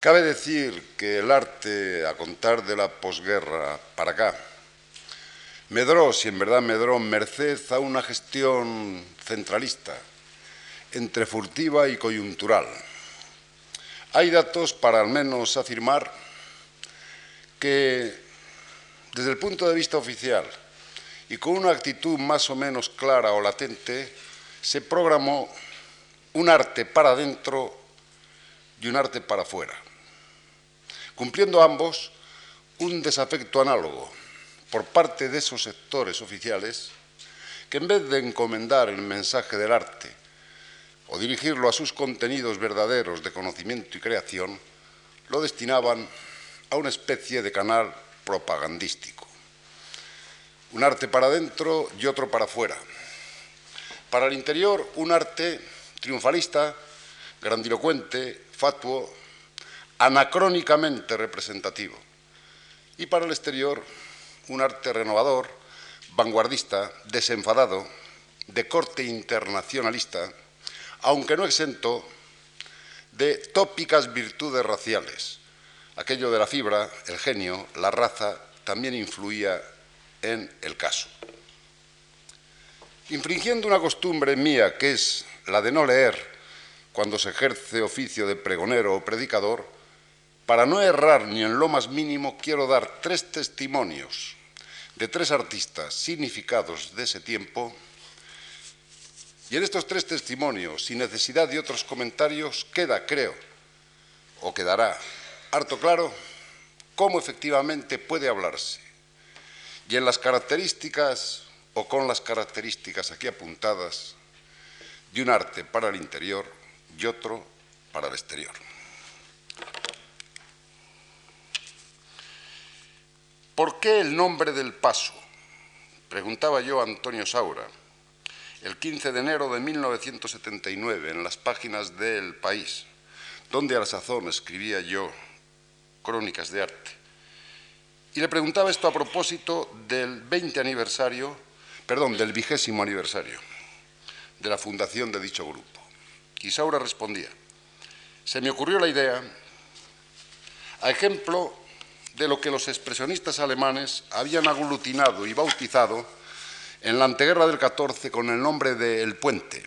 Cabe decir que el arte, a contar de la posguerra para acá, medró, si en verdad medró, merced a una gestión centralista, entre furtiva y coyuntural. Hay datos para al menos afirmar que, desde el punto de vista oficial y con una actitud más o menos clara o latente, se programó un arte para adentro y un arte para afuera cumpliendo ambos un desafecto análogo por parte de esos sectores oficiales que en vez de encomendar el mensaje del arte o dirigirlo a sus contenidos verdaderos de conocimiento y creación, lo destinaban a una especie de canal propagandístico. Un arte para adentro y otro para afuera. Para el interior, un arte triunfalista, grandilocuente, fatuo, anacrónicamente representativo. Y para el exterior, un arte renovador, vanguardista, desenfadado, de corte internacionalista, aunque no exento de tópicas virtudes raciales. Aquello de la fibra, el genio, la raza, también influía en el caso. Infringiendo una costumbre mía, que es la de no leer cuando se ejerce oficio de pregonero o predicador, para no errar ni en lo más mínimo, quiero dar tres testimonios de tres artistas significados de ese tiempo. Y en estos tres testimonios, sin necesidad de otros comentarios, queda, creo, o quedará harto claro cómo efectivamente puede hablarse. Y en las características, o con las características aquí apuntadas, de un arte para el interior y otro para el exterior. ¿Por qué el nombre del paso? Preguntaba yo a Antonio Saura el 15 de enero de 1979 en las páginas del País, donde a la sazón escribía yo crónicas de arte. Y le preguntaba esto a propósito del 20 aniversario, perdón, del vigésimo aniversario de la fundación de dicho grupo. Y Saura respondía, se me ocurrió la idea, a ejemplo de lo que los expresionistas alemanes habían aglutinado y bautizado en la anteguerra del 14 con el nombre de El Puente,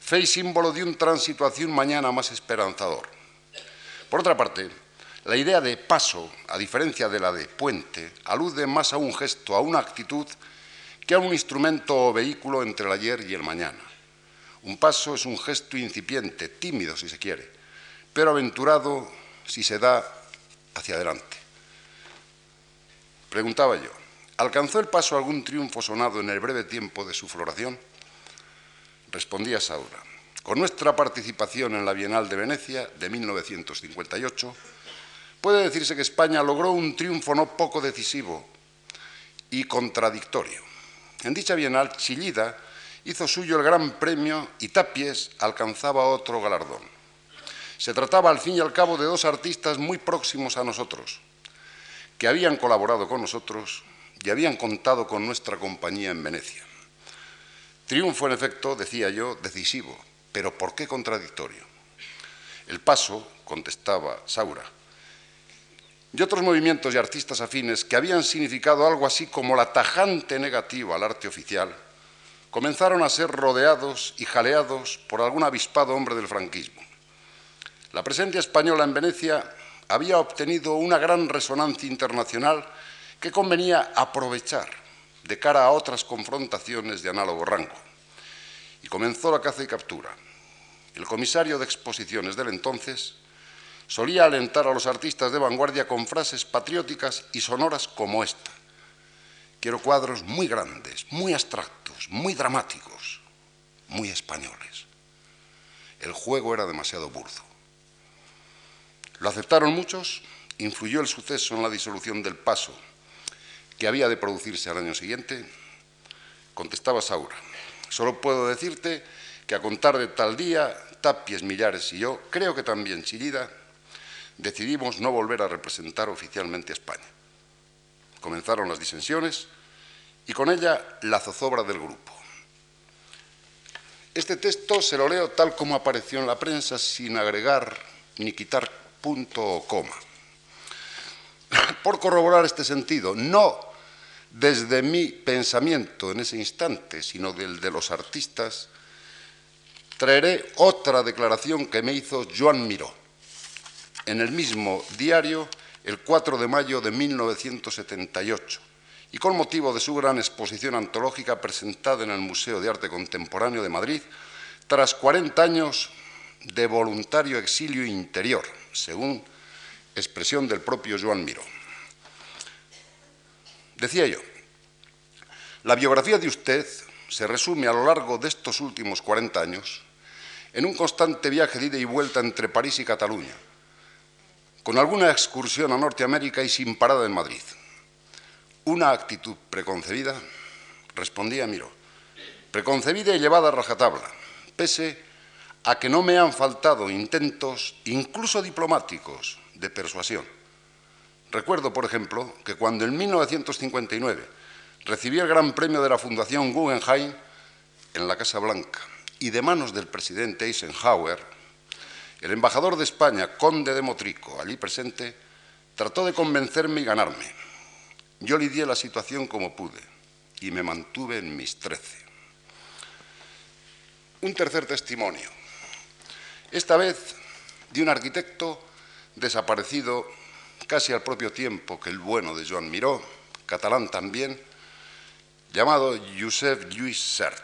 fe y símbolo de un tránsito hacia un mañana más esperanzador. Por otra parte, la idea de paso, a diferencia de la de puente, alude más a un gesto, a una actitud, que a un instrumento o vehículo entre el ayer y el mañana. Un paso es un gesto incipiente, tímido si se quiere, pero aventurado si se da hacia adelante. Preguntaba yo, ¿alcanzó el paso algún triunfo sonado en el breve tiempo de su floración? Respondía Saura, con nuestra participación en la Bienal de Venecia de 1958, puede decirse que España logró un triunfo no poco decisivo y contradictorio. En dicha Bienal, Chillida hizo suyo el gran premio y Tapies alcanzaba otro galardón. Se trataba al fin y al cabo de dos artistas muy próximos a nosotros, que habían colaborado con nosotros y habían contado con nuestra compañía en Venecia. Triunfo, en efecto, decía yo, decisivo, pero ¿por qué contradictorio? El paso, contestaba Saura, y otros movimientos y artistas afines que habían significado algo así como la tajante negativa al arte oficial, comenzaron a ser rodeados y jaleados por algún avispado hombre del franquismo. La presencia española en Venecia había obtenido una gran resonancia internacional que convenía aprovechar de cara a otras confrontaciones de análogo rango. Y comenzó la caza y captura. El comisario de exposiciones del entonces solía alentar a los artistas de vanguardia con frases patrióticas y sonoras como esta. Quiero cuadros muy grandes, muy abstractos, muy dramáticos, muy españoles. El juego era demasiado burdo. Lo aceptaron muchos, influyó el suceso en la disolución del paso que había de producirse al año siguiente. Contestaba Saura, solo puedo decirte que a contar de tal día, Tapies, Millares y yo, creo que también Chillida, decidimos no volver a representar oficialmente a España. Comenzaron las disensiones y con ella la zozobra del grupo. Este texto se lo leo tal como apareció en la prensa, sin agregar ni quitar punto coma. Por corroborar este sentido, no desde mi pensamiento en ese instante, sino del de los artistas, traeré otra declaración que me hizo Joan Miró en el mismo diario el 4 de mayo de 1978 y con motivo de su gran exposición antológica presentada en el Museo de Arte Contemporáneo de Madrid, tras 40 años de voluntario exilio interior, según expresión del propio Joan Miró. Decía yo, la biografía de usted se resume a lo largo de estos últimos 40 años en un constante viaje de ida y vuelta entre París y Cataluña, con alguna excursión a Norteamérica y sin parada en Madrid. Una actitud preconcebida, respondía Miro, preconcebida y llevada a rajatabla, pese a que no me han faltado intentos, incluso diplomáticos, de persuasión. Recuerdo, por ejemplo, que cuando en 1959 recibí el Gran Premio de la Fundación Guggenheim en la Casa Blanca y de manos del presidente Eisenhower, el embajador de España, conde de Motrico, allí presente, trató de convencerme y ganarme. Yo lidié la situación como pude y me mantuve en mis trece. Un tercer testimonio, esta vez de un arquitecto desaparecido casi al propio tiempo que el bueno de Joan Miró, catalán también, llamado Josep Lluís Sert.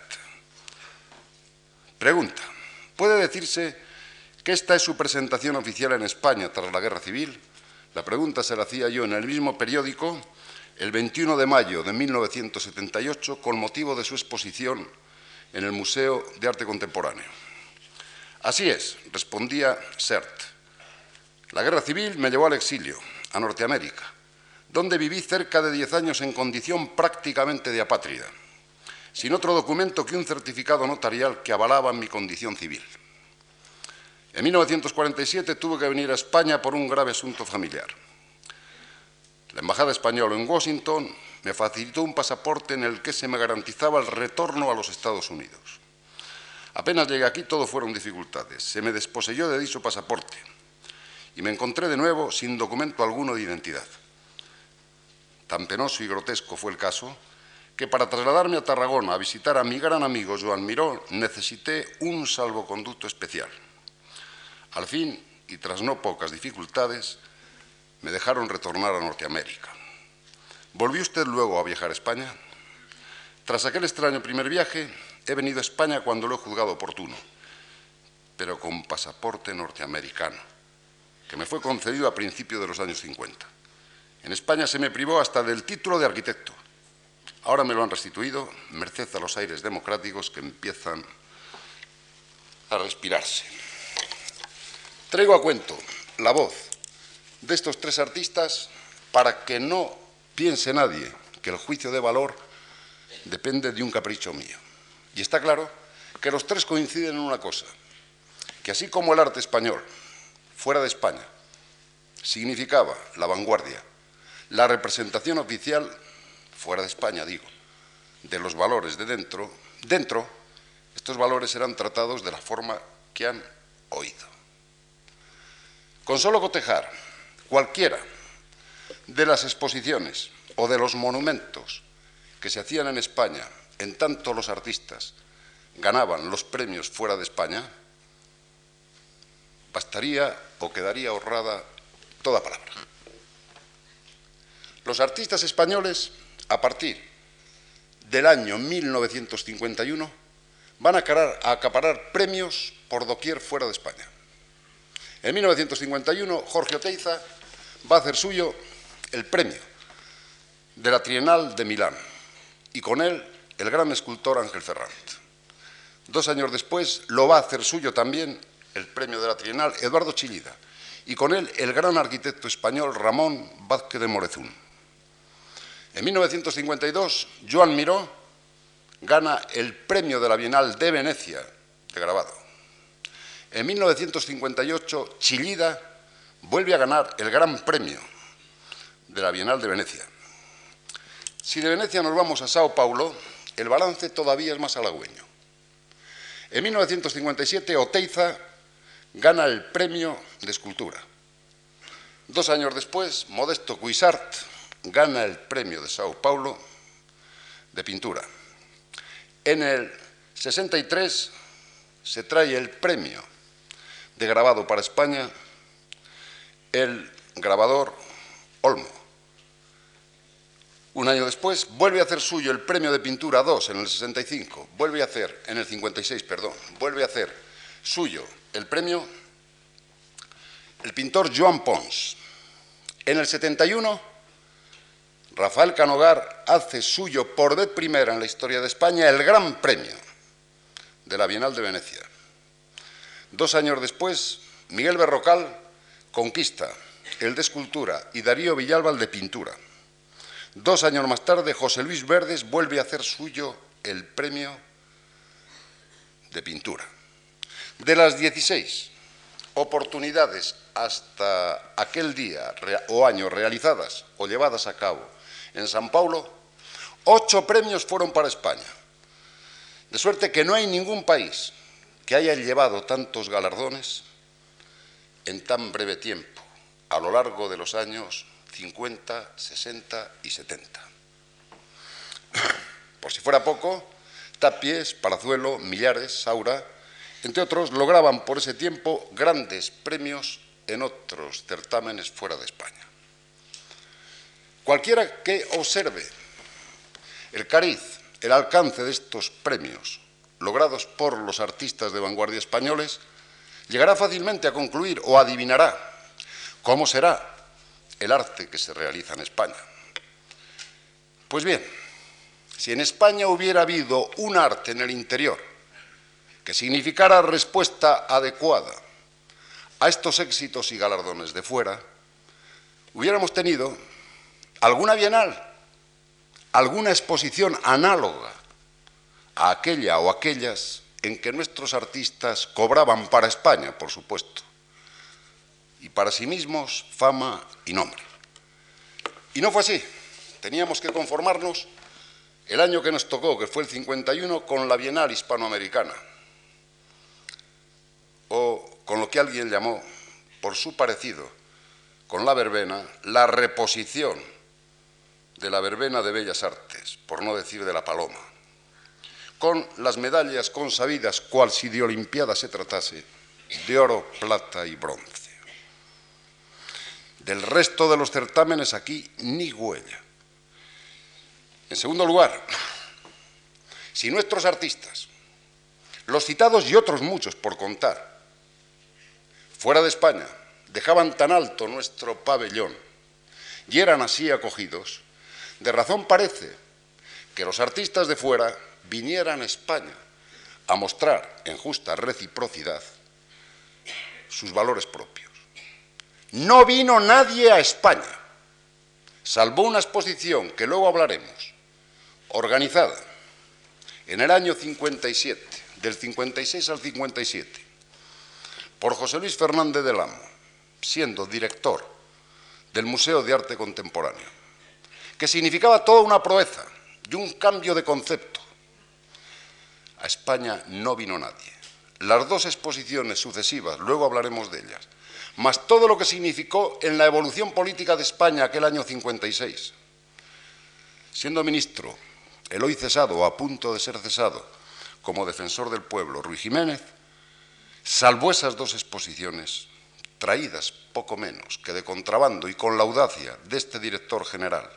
Pregunta, ¿puede decirse que esta es su presentación oficial en España tras la Guerra Civil? La pregunta se la hacía yo en el mismo periódico el 21 de mayo de 1978 con motivo de su exposición en el Museo de Arte Contemporáneo. Así es, respondía Sert. La guerra civil me llevó al exilio, a Norteamérica, donde viví cerca de diez años en condición prácticamente de apátrida sin otro documento que un certificado notarial que avalaba mi condición civil. En 1947 tuve que venir a España por un grave asunto familiar. La Embajada Española en Washington me facilitó un pasaporte en el que se me garantizaba el retorno a los Estados Unidos. Apenas llegué aquí todo fueron dificultades. Se me desposeyó de dicho pasaporte y me encontré de nuevo sin documento alguno de identidad. Tan penoso y grotesco fue el caso que para trasladarme a Tarragona a visitar a mi gran amigo Joan Miró necesité un salvoconducto especial. Al fin, y tras no pocas dificultades, me dejaron retornar a Norteamérica. ¿Volvió usted luego a viajar a España? Tras aquel extraño primer viaje, he venido a España cuando lo he juzgado oportuno, pero con pasaporte norteamericano, que me fue concedido a principios de los años 50. En España se me privó hasta del título de arquitecto Ahora me lo han restituido, merced a los aires democráticos que empiezan a respirarse. Traigo a cuento la voz de estos tres artistas para que no piense nadie que el juicio de valor depende de un capricho mío. Y está claro que los tres coinciden en una cosa, que así como el arte español, fuera de España, significaba la vanguardia, la representación oficial fuera de España digo, de los valores de dentro, dentro estos valores serán tratados de la forma que han oído. Con solo cotejar cualquiera de las exposiciones o de los monumentos que se hacían en España, en tanto los artistas ganaban los premios fuera de España, bastaría o quedaría ahorrada toda palabra. Los artistas españoles a partir del año 1951 van a acaparar, premios por doquier fuera de España. En 1951 Jorge Oteiza va a hacer suyo el premio de la Trienal de Milán y con él el gran escultor Ángel Ferrand. Dos años después lo va a hacer suyo también el premio de la Trienal Eduardo Chillida y con él el gran arquitecto español Ramón Vázquez de Morezún. En 1952, Joan Miró gana el premio de la Bienal de Venecia de grabado. En 1958, Chillida vuelve a ganar el gran premio de la Bienal de Venecia. Si de Venecia nos vamos a Sao Paulo, el balance todavía es más halagüeño. En 1957, Oteiza gana el premio de escultura Dos años después, Modesto Cuisart gana el premio de Sao Paulo de pintura. En el 63 se trae el premio de grabado para España el grabador Olmo. Un año después vuelve a hacer suyo el premio de pintura 2 en el 65, vuelve a hacer, en el 56, perdón, vuelve a hacer suyo el premio el pintor Joan Pons. En el 71, Rafael Canogar hace suyo por vez primera en la historia de España el gran premio de la Bienal de Venecia. Dos años después, Miguel Berrocal conquista el de escultura y Darío Villalba el de pintura. Dos años más tarde, José Luis Verdes vuelve a hacer suyo el premio de pintura. De las 16 oportunidades hasta aquel día o año realizadas o llevadas a cabo en San Paulo, ocho premios fueron para España. De suerte que no hay ningún país que haya llevado tantos galardones en tan breve tiempo, a lo largo de los años 50, 60 y 70. Por si fuera poco, Tapies, Palazuelo, Millares, Saura, entre otros, lograban por ese tiempo grandes premios en otros certámenes fuera de España. Cualquiera que observe el cariz, el alcance de estos premios logrados por los artistas de vanguardia españoles, llegará fácilmente a concluir o adivinará cómo será el arte que se realiza en España. Pues bien, si en España hubiera habido un arte en el interior que significara respuesta adecuada a estos éxitos y galardones de fuera, hubiéramos tenido alguna bienal, alguna exposición análoga a aquella o aquellas en que nuestros artistas cobraban para España, por supuesto, y para sí mismos fama y nombre. Y no fue así. Teníamos que conformarnos el año que nos tocó, que fue el 51, con la Bienal Hispanoamericana, o con lo que alguien llamó, por su parecido con la verbena, la reposición de la verbena de Bellas Artes, por no decir de la paloma, con las medallas consabidas, cual si de Olimpiada se tratase, de oro, plata y bronce. Del resto de los certámenes aquí ni huella. En segundo lugar, si nuestros artistas, los citados y otros muchos por contar, fuera de España, dejaban tan alto nuestro pabellón y eran así acogidos, de razón parece que los artistas de fuera vinieran a España a mostrar en justa reciprocidad sus valores propios. No vino nadie a España, salvo una exposición que luego hablaremos, organizada en el año 57, del 56 al 57, por José Luis Fernández del Amo, siendo director del Museo de Arte Contemporáneo, que significaba toda una proeza y un cambio de concepto. A España no vino nadie. Las dos exposiciones sucesivas, luego hablaremos de ellas, más todo lo que significó en la evolución política de España aquel año 56. Siendo ministro, el hoy cesado o a punto de ser cesado como defensor del pueblo, Ruiz Jiménez, Salvo esas dos exposiciones, traídas poco menos que de contrabando y con la audacia de este director general,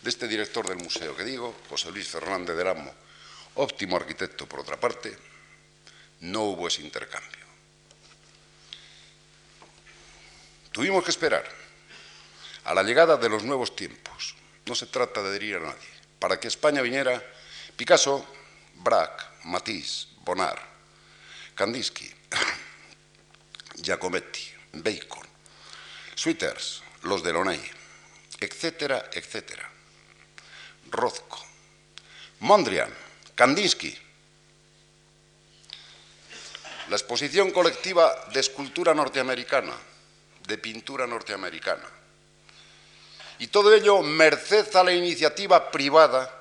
de este director del museo que digo, José Luis Fernández de Amo, óptimo arquitecto por otra parte, no hubo ese intercambio. Tuvimos que esperar a la llegada de los nuevos tiempos. No se trata de dirir a nadie. Para que España viniera Picasso, Braque, Matisse, Bonnard, Kandinsky, Giacometti, Bacon, Sweeters, los de Loney, etcétera, etcétera. Rothko, Mondrian, Kandinsky. La exposición colectiva de escultura norteamericana, de pintura norteamericana. Y todo ello merced a la iniciativa privada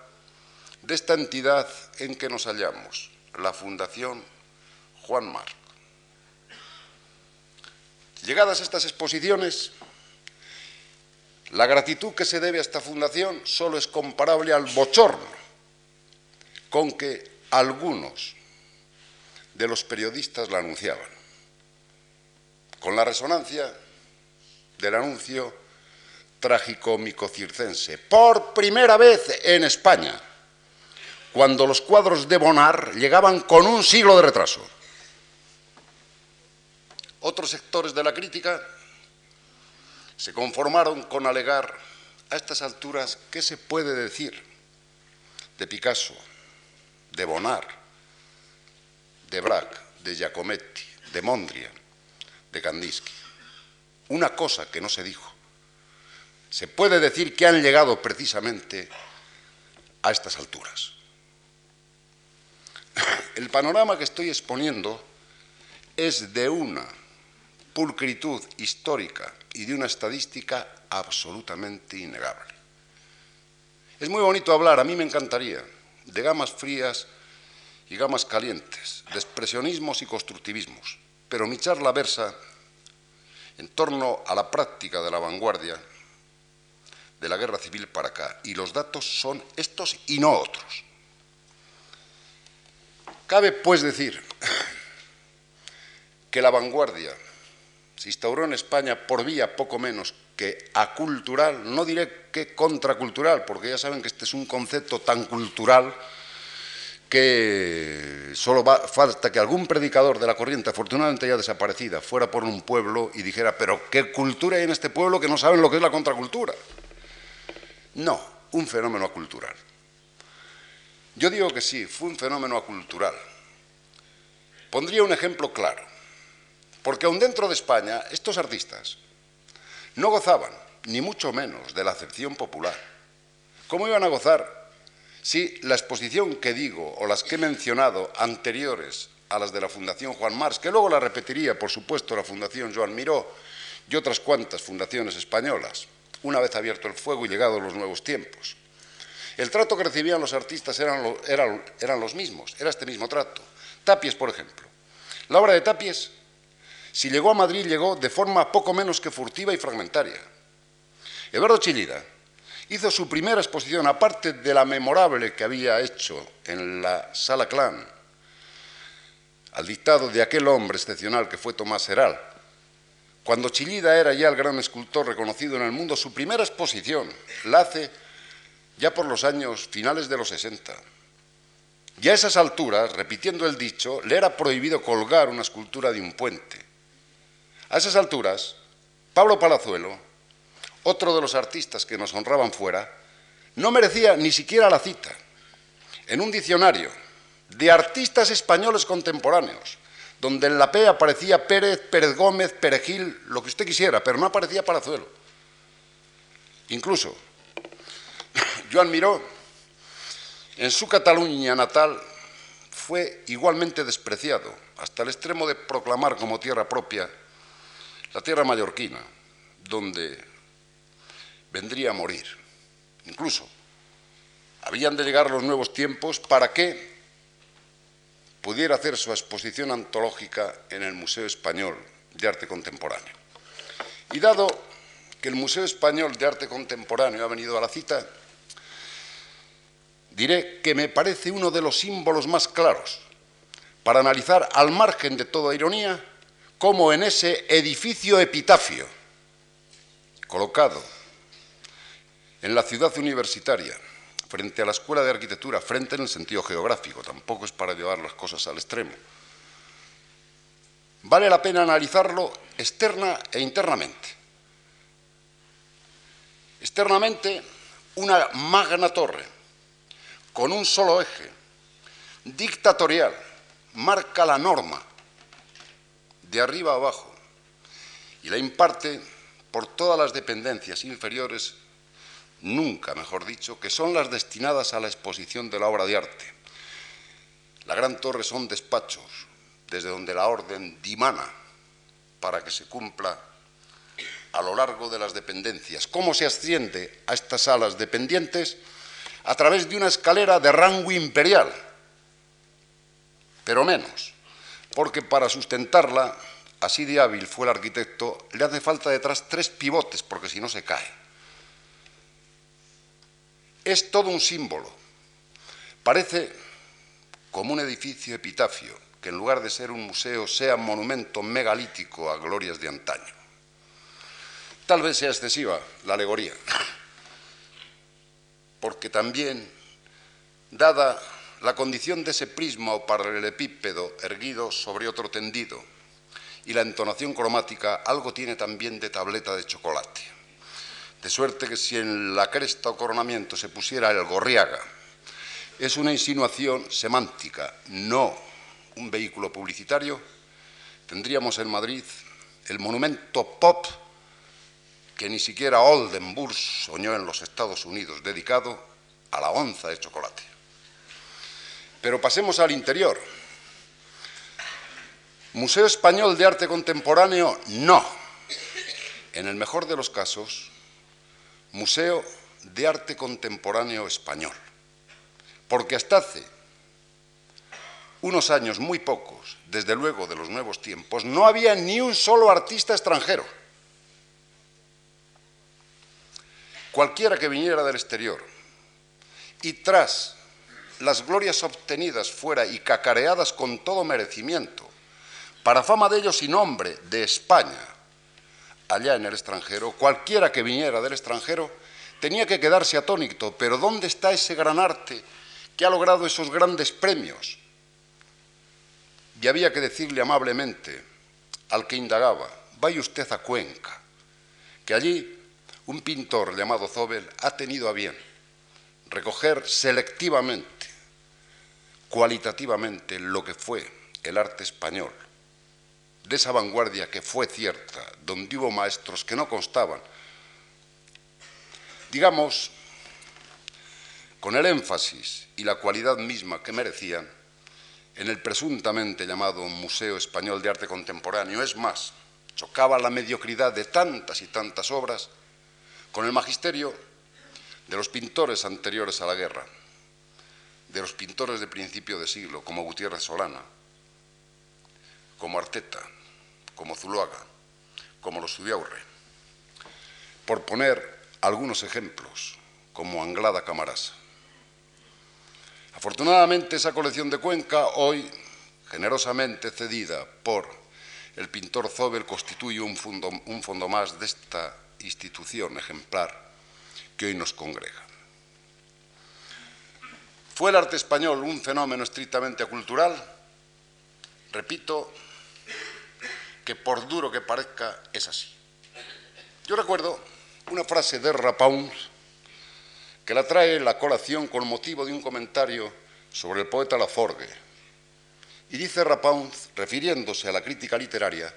de esta entidad en que nos hallamos, la Fundación Juan Marc. Llegadas estas exposiciones, La gratitud que se debe a esta fundación solo es comparable al bochorno con que algunos de los periodistas la anunciaban, con la resonancia del anuncio trágico circense, por primera vez en España, cuando los cuadros de Bonar llegaban con un siglo de retraso. Otros sectores de la crítica se conformaron con alegar a estas alturas qué se puede decir de Picasso, de Bonar, de Braque, de Giacometti, de Mondrian, de Kandinsky. Una cosa que no se dijo. Se puede decir que han llegado precisamente a estas alturas. El panorama que estoy exponiendo es de una pulcritud histórica y de una estadística absolutamente innegable. Es muy bonito hablar, a mí me encantaría, de gamas frías y gamas calientes, de expresionismos y constructivismos, pero mi charla versa en torno a la práctica de la vanguardia de la guerra civil para acá, y los datos son estos y no otros. Cabe, pues, decir que la vanguardia se instauró en España por vía poco menos que acultural, no diré que contracultural, porque ya saben que este es un concepto tan cultural que solo falta que algún predicador de la corriente, afortunadamente ya desaparecida, fuera por un pueblo y dijera, pero ¿qué cultura hay en este pueblo que no saben lo que es la contracultura? No, un fenómeno acultural. Yo digo que sí, fue un fenómeno acultural. Pondría un ejemplo claro, porque aún dentro de España estos artistas no gozaban, ni mucho menos, de la acepción popular. ¿Cómo iban a gozar si la exposición que digo o las que he mencionado anteriores a las de la Fundación Juan Mars, que luego la repetiría, por supuesto, la Fundación Joan Miró y otras cuantas fundaciones españolas, una vez abierto el fuego y llegados los nuevos tiempos. El trato que recibían los artistas eran, eran los mismos, era este mismo trato. Tapies, por ejemplo. La obra de Tapies, si llegó a Madrid, llegó de forma poco menos que furtiva y fragmentaria. Eduardo Chillida hizo su primera exposición, aparte de la memorable que había hecho en la Sala Clan, al dictado de aquel hombre excepcional que fue Tomás Heral, cuando Chillida era ya el gran escultor reconocido en el mundo, su primera exposición la hace ya por los años finales de los 60. Ya a esas alturas, repitiendo el dicho, le era prohibido colgar una escultura de un puente. A esas alturas, Pablo Palazuelo, otro de los artistas que nos honraban fuera, no merecía ni siquiera la cita. En un diccionario de artistas españoles contemporáneos, donde en la P aparecía Pérez, Pérez Gómez, Perejil, lo que usted quisiera, pero no aparecía Palazuelo. Incluso, Joan Miró, en su Cataluña natal, fue igualmente despreciado, hasta el extremo de proclamar como tierra propia la tierra mallorquina, donde vendría a morir. Incluso, habían de llegar los nuevos tiempos para que pudiera hacer su exposición antológica en el Museo Español de Arte Contemporáneo. Y dado que el Museo Español de Arte Contemporáneo ha venido a la cita, diré que me parece uno de los símbolos más claros para analizar al margen de toda ironía cómo en ese edificio epitafio colocado en la ciudad universitaria frente a la Escuela de Arquitectura, frente en el sentido geográfico, tampoco es para llevar las cosas al extremo. Vale la pena analizarlo externa e internamente. Externamente, una magna torre, con un solo eje, dictatorial, marca la norma, de arriba a abajo, y la imparte por todas las dependencias inferiores nunca, mejor dicho, que son las destinadas a la exposición de la obra de arte. La Gran Torre son despachos, desde donde la orden dimana para que se cumpla a lo largo de las dependencias. ¿Cómo se asciende a estas salas dependientes? A través de una escalera de rango imperial, pero menos, porque para sustentarla, así de hábil fue el arquitecto, le hace falta detrás tres pivotes, porque si no se cae. Es todo un símbolo. Parece como un edificio epitafio, que en lugar de ser un museo sea monumento megalítico a glorias de antaño. Tal vez sea excesiva la alegoría, porque también, dada la condición de ese prisma o paralelepípedo erguido sobre otro tendido, y la entonación cromática algo tiene también de tableta de chocolate. De suerte que si en la cresta o coronamiento se pusiera el gorriaga, es una insinuación semántica, no un vehículo publicitario, tendríamos en Madrid el monumento pop que ni siquiera Oldenburg soñó en los Estados Unidos, dedicado a la onza de chocolate. Pero pasemos al interior. Museo Español de Arte Contemporáneo, no. En el mejor de los casos, Museo de Arte Contemporáneo Español. Porque hasta hace unos años muy pocos, desde luego de los nuevos tiempos, no había ni un solo artista extranjero. Cualquiera que viniera del exterior y tras las glorias obtenidas fuera y cacareadas con todo merecimiento para fama de ellos y nombre de España, allá en el extranjero, cualquiera que viniera del extranjero tenía que quedarse atónito, pero ¿dónde está ese gran arte que ha logrado esos grandes premios? Y había que decirle amablemente al que indagaba, vaya usted a Cuenca, que allí un pintor llamado Zobel ha tenido a bien recoger selectivamente, cualitativamente, lo que fue el arte español de esa vanguardia que fue cierta, donde hubo maestros que no constaban, digamos, con el énfasis y la cualidad misma que merecían en el presuntamente llamado Museo Español de Arte Contemporáneo. Es más, chocaba la mediocridad de tantas y tantas obras con el magisterio de los pintores anteriores a la guerra, de los pintores de principio de siglo, como Gutiérrez Solana, como Arteta, como Zuloaga, como los Zubiaurre, por poner algunos ejemplos, como Anglada Camarasa. Afortunadamente esa colección de Cuenca, hoy generosamente cedida por el pintor Zobel, constituye un fondo, un fondo más de esta institución ejemplar que hoy nos congrega. ¿Fue el arte español un fenómeno estrictamente cultural? Repito, que por duro que parezca, es así. Yo recuerdo una frase de Rapaun que la trae la colación con motivo de un comentario sobre el poeta Laforgue. Y dice Rapaun, refiriéndose a la crítica literaria,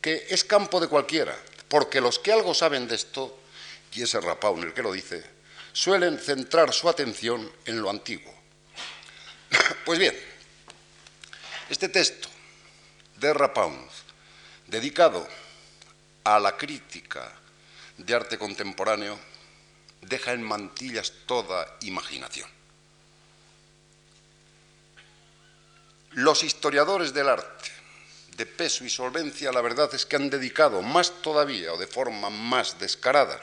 que es campo de cualquiera, porque los que algo saben de esto, y ese Rapaun el que lo dice, suelen centrar su atención en lo antiguo. Pues bien, este texto de Rapaun dedicado a la crítica de arte contemporáneo, deja en mantillas toda imaginación. Los historiadores del arte, de peso y solvencia, la verdad es que han dedicado más todavía o de forma más descarada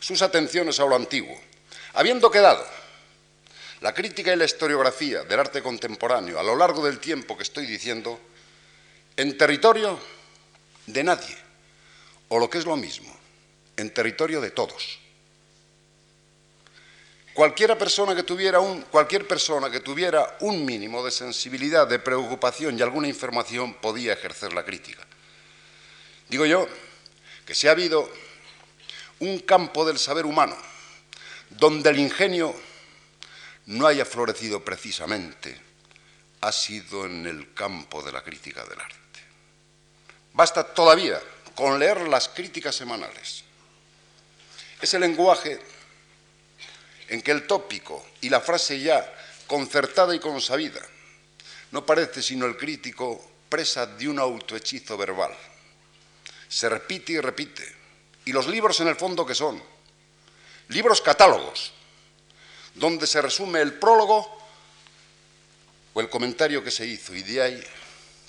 sus atenciones a lo antiguo, habiendo quedado la crítica y la historiografía del arte contemporáneo a lo largo del tiempo que estoy diciendo en territorio de nadie, o lo que es lo mismo, en territorio de todos. Cualquiera persona que tuviera un, cualquier persona que tuviera un mínimo de sensibilidad, de preocupación y alguna información podía ejercer la crítica. Digo yo que si ha habido un campo del saber humano donde el ingenio no haya florecido precisamente, ha sido en el campo de la crítica del arte. Basta todavía con leer las críticas semanales. Ese lenguaje en que el tópico y la frase ya concertada y consabida no parece sino el crítico presa de un autohechizo verbal. Se repite y repite. Y los libros en el fondo que son libros catálogos, donde se resume el prólogo o el comentario que se hizo y de ahí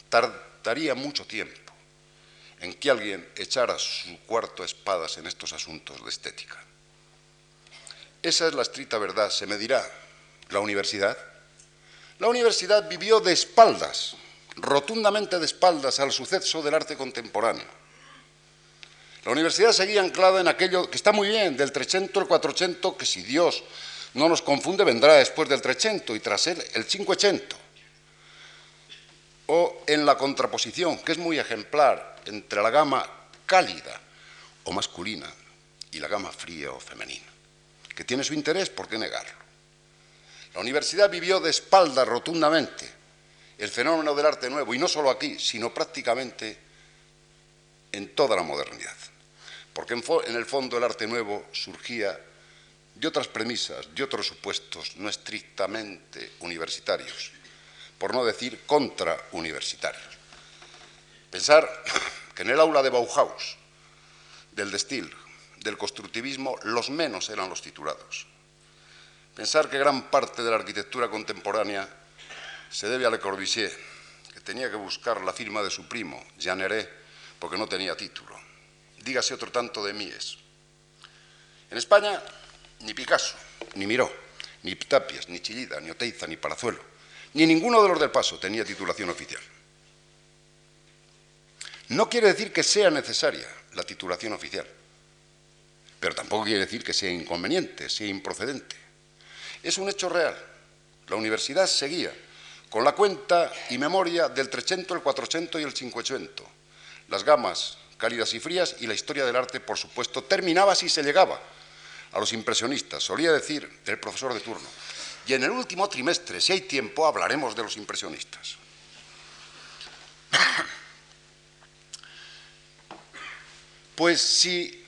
tardaría mucho tiempo en que alguien echara su cuarto a espadas en estos asuntos de estética. Esa es la estricta verdad. Se me dirá, ¿la universidad? La universidad vivió de espaldas, rotundamente de espaldas al suceso del arte contemporáneo. La universidad seguía anclada en aquello que está muy bien, del 300 al 400, que si Dios no nos confunde vendrá después del 300 y tras él el 580. O en la contraposición, que es muy ejemplar, entre la gama cálida o masculina y la gama fría o femenina, que tiene su interés, ¿por qué negarlo? La universidad vivió de espalda rotundamente el fenómeno del arte nuevo, y no solo aquí, sino prácticamente en toda la modernidad. Porque en, el fondo el arte nuevo surgía de otras premisas, de otros supuestos no estrictamente universitarios, por no decir contrauniversitarios. Pensar que en el aula de Bauhaus, del Destil, del constructivismo, los menos eran los titulados. Pensar que gran parte de la arquitectura contemporánea se debe a Le Corbusier, que tenía que buscar la firma de su primo, Jean Héré, porque no tenía título. Dígase otro tanto de Mies. En España, ni Picasso, ni Miró, ni Tapias, ni Chillida, ni Oteiza, ni Palazuelo, ni ninguno de los del Paso tenía titulación oficial. No quiere decir que sea necesaria la titulación oficial, pero tampoco quiere decir que sea inconveniente, sea improcedente. Es un hecho real. La universidad seguía con la cuenta y memoria del 300, el 400 y el 500. Las gamas cálidas y frías y la historia del arte, por supuesto, terminaba si se llegaba a los impresionistas, solía decir el profesor de turno. Y en el último trimestre, si hay tiempo, hablaremos de los impresionistas. Pues si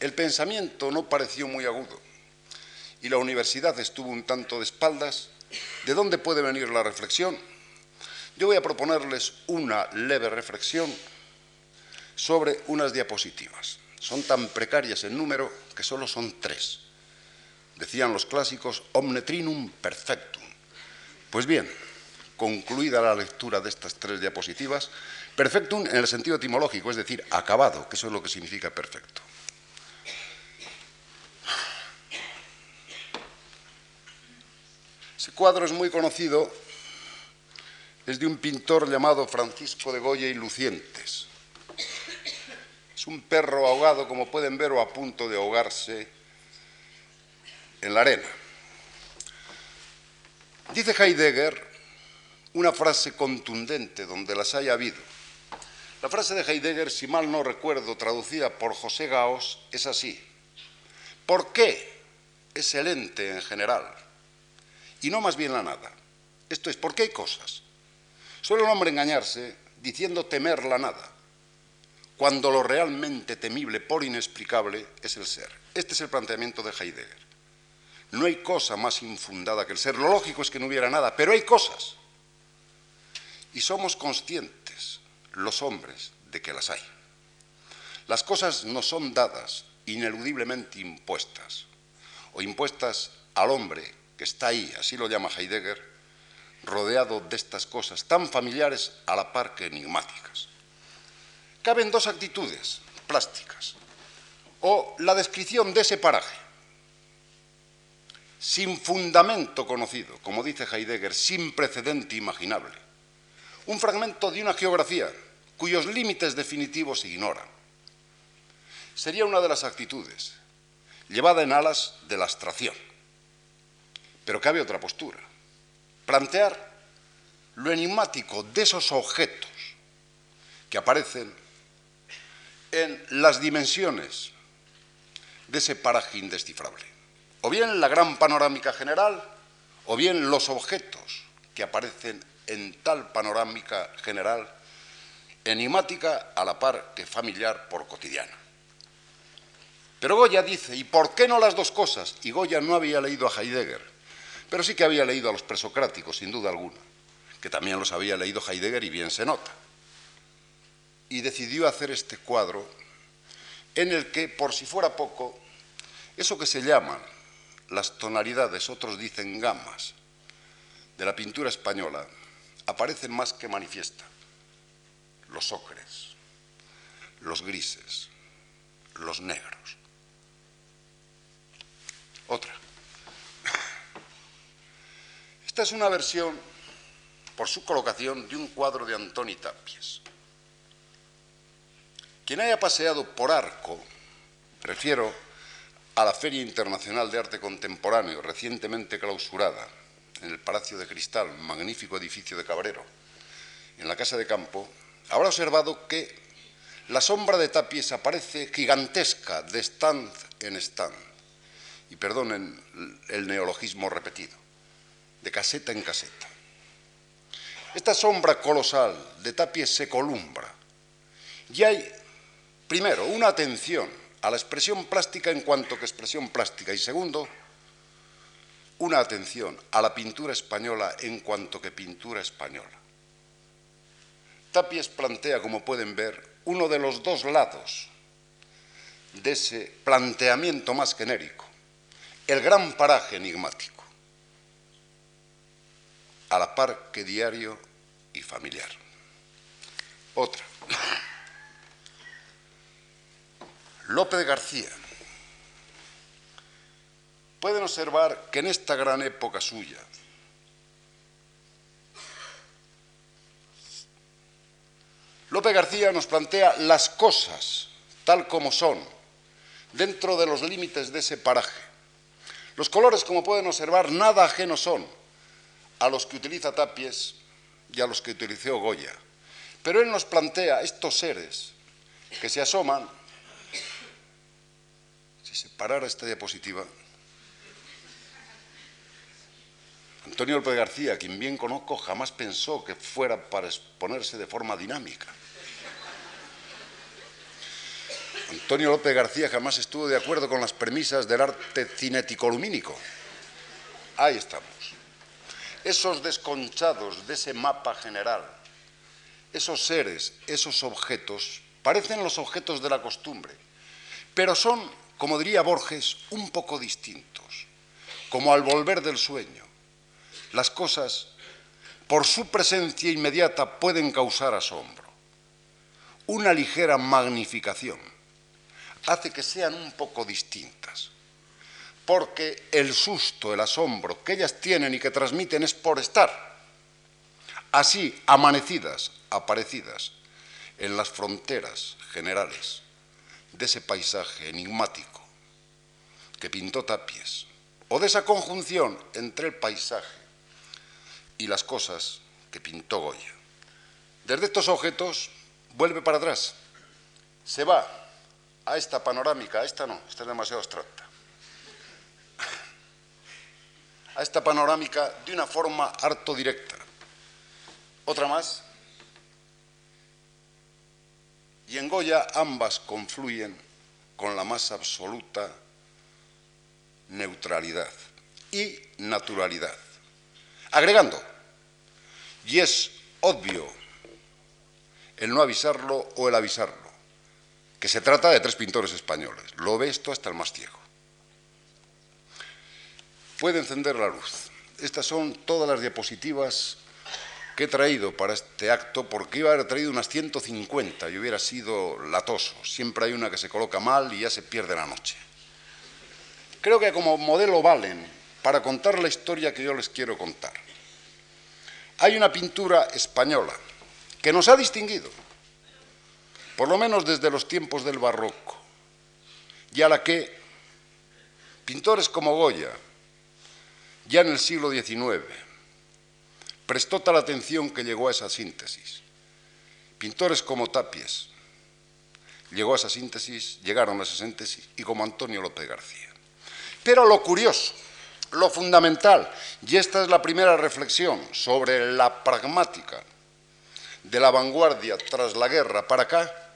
el pensamiento no pareció muy agudo y la universidad estuvo un tanto de espaldas, ¿de dónde puede venir la reflexión? Yo voy a proponerles una leve reflexión sobre unas diapositivas. Son tan precarias en número que solo son tres. Decían los clásicos, omnetrinum perfectum. Pues bien, concluida la lectura de estas tres diapositivas, perfectum en el sentido etimológico, es decir, acabado, que eso es lo que significa perfecto. Ese cuadro es muy conocido, es de un pintor llamado Francisco de Goya y Lucientes. Es un perro ahogado, como pueden ver, o a punto de ahogarse en la arena. Dice Heidegger una frase contundente donde las haya habido. La frase de Heidegger, si mal no recuerdo, traducida por José Gaos, es así. ¿Por qué es el ente en general y no más bien la nada. Esto es, porque hay cosas. Suele un hombre engañarse diciendo temer la nada, cuando lo realmente temible por inexplicable es el ser. Este es el planteamiento de Heidegger. No hay cosa más infundada que el ser. Lo lógico es que no hubiera nada, pero hay cosas. Y somos conscientes, los hombres, de que las hay. Las cosas no son dadas, ineludiblemente impuestas, o impuestas al hombre que está ahí, así lo llama Heidegger, rodeado de estas cosas tan familiares a la par que enigmáticas. Caben dos actitudes plásticas, o la descripción de ese paraje, sin fundamento conocido, como dice Heidegger, sin precedente imaginable, un fragmento de una geografía cuyos límites definitivos se ignoran. Sería una de las actitudes, llevada en alas de la abstracción pero cabe otra postura. Plantear lo enigmático de esos objetos que aparecen en las dimensiones de ese paraje indescifrable. O bien la gran panorámica general, o bien los objetos que aparecen en tal panorámica general, enigmática a la par que familiar por cotidiana. Pero Goya dice, ¿y por qué no las dos cosas? Y Goya no había leído a Heidegger. Pero sí que había leído a los presocráticos, sin duda alguna, que también los había leído Heidegger y bien se nota. Y decidió hacer este cuadro en el que, por si fuera poco, eso que se llaman las tonalidades, otros dicen gamas, de la pintura española, aparecen más que manifiesta los ocres, los grises, los negros. Otra. Esta es una versión, por su colocación, de un cuadro de Antoni Tapies. Quien haya paseado por Arco, refiero a la Feria Internacional de Arte Contemporáneo, recientemente clausurada, en el Palacio de Cristal, magnífico edificio de Cabrero, en la Casa de Campo, habrá observado que la sombra de Tapies aparece gigantesca de stand en stand. Y perdonen el neologismo repetido, de caseta en caseta. Esta sombra colosal de Tapies se columbra. Y hay, primero, una atención a la expresión plástica en cuanto que expresión plástica y segundo, una atención a la pintura española en cuanto que pintura española. Tapies plantea, como pueden ver, uno de los dos lados de ese planteamiento más genérico, el gran paraje enigmático, a la par que diario y familiar. Otra. López García. Pueden observar que en esta gran época suya, López García nos plantea las cosas tal como son, dentro de los límites de ese paraje. Los colores, como pueden observar, nada ajenos son a los que utiliza Tapies y a los que utilizó Goya. Pero él nos plantea estos seres que se asoman se parara esta diapositiva, Antonio López García, quien bien conozco, jamás pensó que fuera para exponerse de forma dinámica. Antonio López García jamás estuvo de acuerdo con las premisas del arte cinético-lumínico. Ahí estamos. Esos desconchados de ese mapa general, esos seres, esos objetos, parecen los objetos de la costumbre, pero son como diría Borges, un poco distintos, como al volver del sueño. Las cosas, por su presencia inmediata, pueden causar asombro. Una ligera magnificación hace que sean un poco distintas, porque el susto, el asombro que ellas tienen y que transmiten es por estar así amanecidas, aparecidas en las fronteras generales de ese paisaje enigmático que pintó Tapies, o de esa conjunción entre el paisaje y las cosas que pintó Goya. Desde estos objetos vuelve para atrás, se va a esta panorámica, a esta no, esta es demasiado abstracta, a esta panorámica de una forma harto directa. Otra más, y en Goya ambas confluyen con la más absoluta neutralidad y naturalidad. Agregando, y es obvio el no avisarlo o el avisarlo, que se trata de tres pintores españoles. Lo ve esto hasta el más ciego. Puede encender la luz. Estas son todas las diapositivas que he traído para este acto, porque iba a haber traído unas 150 y hubiera sido latoso. Siempre hay una que se coloca mal y ya se pierde la noche. Creo que como modelo valen para contar la historia que yo les quiero contar. Hay una pintura española que nos ha distinguido, por lo menos desde los tiempos del barroco, y a la que pintores como Goya, ya en el siglo XIX, prestó tal atención que llegó a esa síntesis. Pintores como Tapies llegó a esa síntesis, llegaron a esa síntesis, y como Antonio López García. Pero lo curioso, lo fundamental, y esta es la primera reflexión sobre la pragmática de la vanguardia tras la guerra para acá,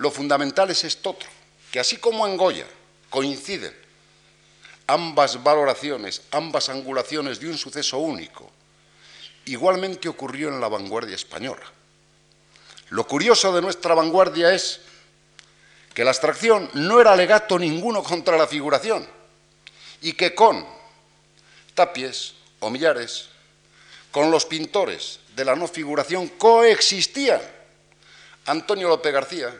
lo fundamental es esto otro, que así como en Goya coinciden ambas valoraciones, ambas angulaciones de un suceso único, igualmente ocurrió en la vanguardia española. Lo curioso de nuestra vanguardia es que la abstracción no era alegato ninguno contra la figuración y que con Tapies o Millares, con los pintores de la no figuración coexistían Antonio López García,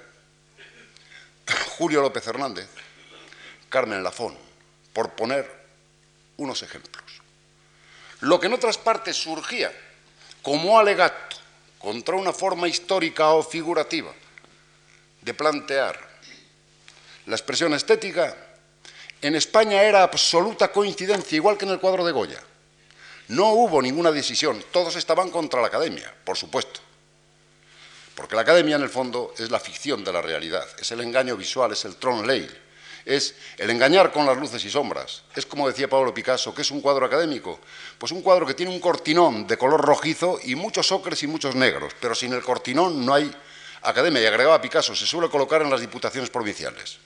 Julio López Hernández, Carmen Lafón, por poner unos ejemplos. lo que en otras partes surgía como alegato contra una forma histórica o figurativa de plantear la expresión estética, en España era absoluta coincidencia, igual que en el cuadro de Goya. No hubo ninguna decisión, todos estaban contra la academia, por supuesto. Porque la academia, en el fondo, es la ficción de la realidad, es el engaño visual, es el tron leil, es el engañar con las luces y sombras. Es como decía Pablo Picasso, que es un cuadro académico. Pues un cuadro que tiene un cortinón de color rojizo y muchos ocres y muchos negros, pero sin el cortinón no hay academia. Y agregaba Picasso, se suele colocar en las diputaciones provinciales.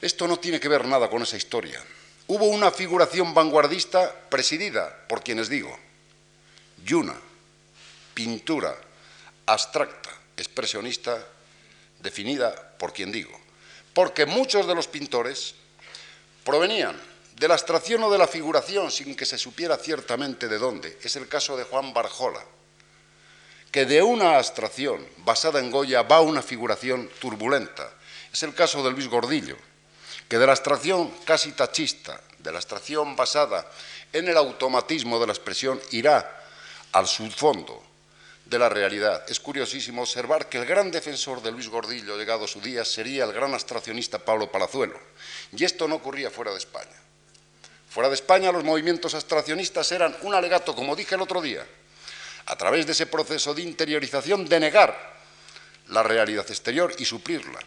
Esto no tiene que ver nada con esa historia hubo una figuración vanguardista presidida por quienes digo, Yuna, pintura abstracta, expresionista, definida por quien digo, porque muchos de los pintores provenían de la abstracción o de la figuración sin que se supiera ciertamente de dónde. Es el caso de Juan Barjola, que de una abstracción basada en Goya va a una figuración turbulenta. Es el caso de Luis Gordillo, que de la abstracción casi tachista, de la abstracción basada en el automatismo de la expresión, irá al subfondo de la realidad. Es curiosísimo observar que el gran defensor de Luis Gordillo, llegado su día, sería el gran abstraccionista Pablo Palazuelo. Y esto no ocurría fuera de España. Fuera de España los movimientos abstraccionistas eran un alegato, como dije el otro día, a través de ese proceso de interiorización de negar la realidad exterior y suplirla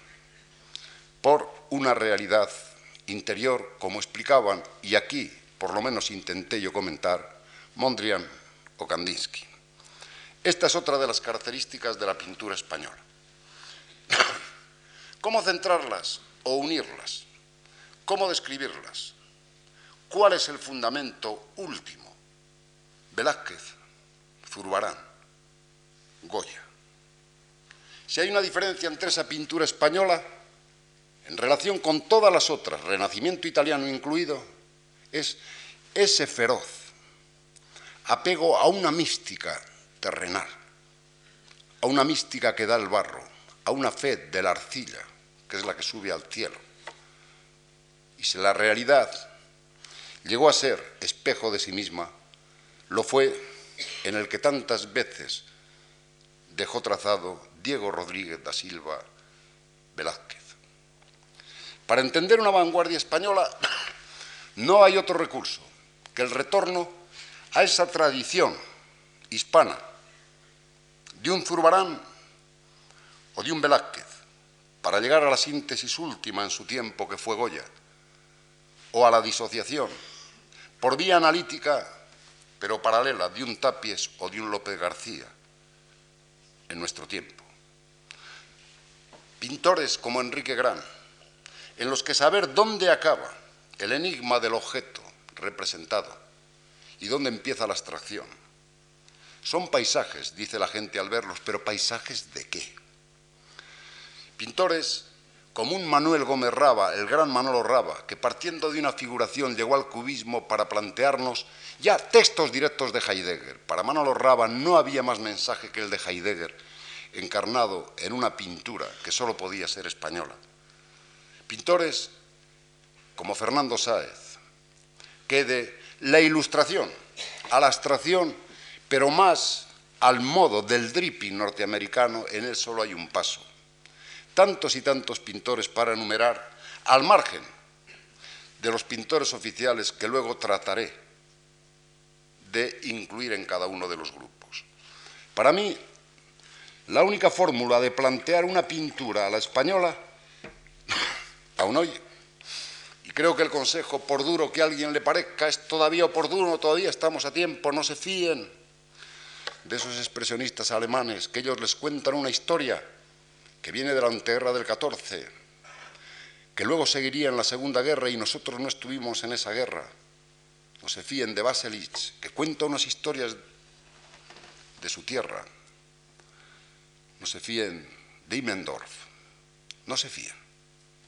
por una realidad interior, como explicaban, y aquí por lo menos intenté yo comentar, Mondrian o Kandinsky. Esta es otra de las características de la pintura española. ¿Cómo centrarlas o unirlas? ¿Cómo describirlas? ¿Cuál es el fundamento último? Velázquez, Zurbarán, Goya. Si hay una diferencia entre esa pintura española en relación con todas las otras, Renacimiento italiano incluido, es ese feroz apego a una mística terrenal, a una mística que da el barro, a una fe de la arcilla, que es la que sube al cielo. Y si la realidad llegó a ser espejo de sí misma, lo fue en el que tantas veces dejó trazado Diego Rodríguez da Silva Velázquez. Para entender una vanguardia española no hay otro recurso que el retorno a esa tradición hispana de un Zurbarán o de un Velázquez para llegar a la síntesis última en su tiempo que fue Goya o a la disociación por vía analítica pero paralela de un Tapies o de un López García en nuestro tiempo. Pintores como Enrique Gran, en los que saber dónde acaba el enigma del objeto representado y dónde empieza la abstracción. Son paisajes, dice la gente al verlos, pero paisajes de qué? Pintores como un Manuel Gómez Raba, el gran Manolo Raba, que partiendo de una figuración llegó al cubismo para plantearnos ya textos directos de Heidegger. Para Manolo Raba no había más mensaje que el de Heidegger, encarnado en una pintura que solo podía ser española. Pintores como Fernando Sáez, que de la ilustración a la abstracción, pero más al modo del dripping norteamericano, en él solo hay un paso. Tantos y tantos pintores para enumerar, al margen de los pintores oficiales que luego trataré de incluir en cada uno de los grupos. Para mí, la única fórmula de plantear una pintura a la española aún hoy. Y creo que el consejo, por duro que a alguien le parezca, es todavía oportuno, todavía estamos a tiempo, no se fíen de esos expresionistas alemanes, que ellos les cuentan una historia que viene de la anteguerra del 14, que luego seguiría en la Segunda Guerra y nosotros no estuvimos en esa guerra. No se fíen de Baselitz, que cuenta unas historias de su tierra. No se fíen de Immendorf. No se fíen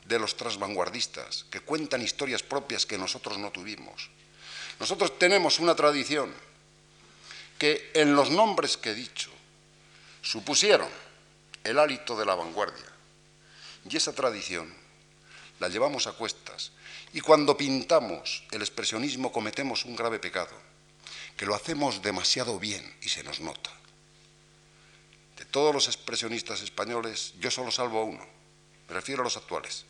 de los transvanguardistas, que cuentan historias propias que nosotros no tuvimos. Nosotros tenemos una tradición que en los nombres que he dicho supusieron el hálito de la vanguardia. Y esa tradición la llevamos a cuestas Y cuando pintamos el expresionismo cometemos un grave pecado, que lo hacemos demasiado bien y se nos nota. De todos los expresionistas españoles, yo solo salvo a uno, me refiero a los actuales,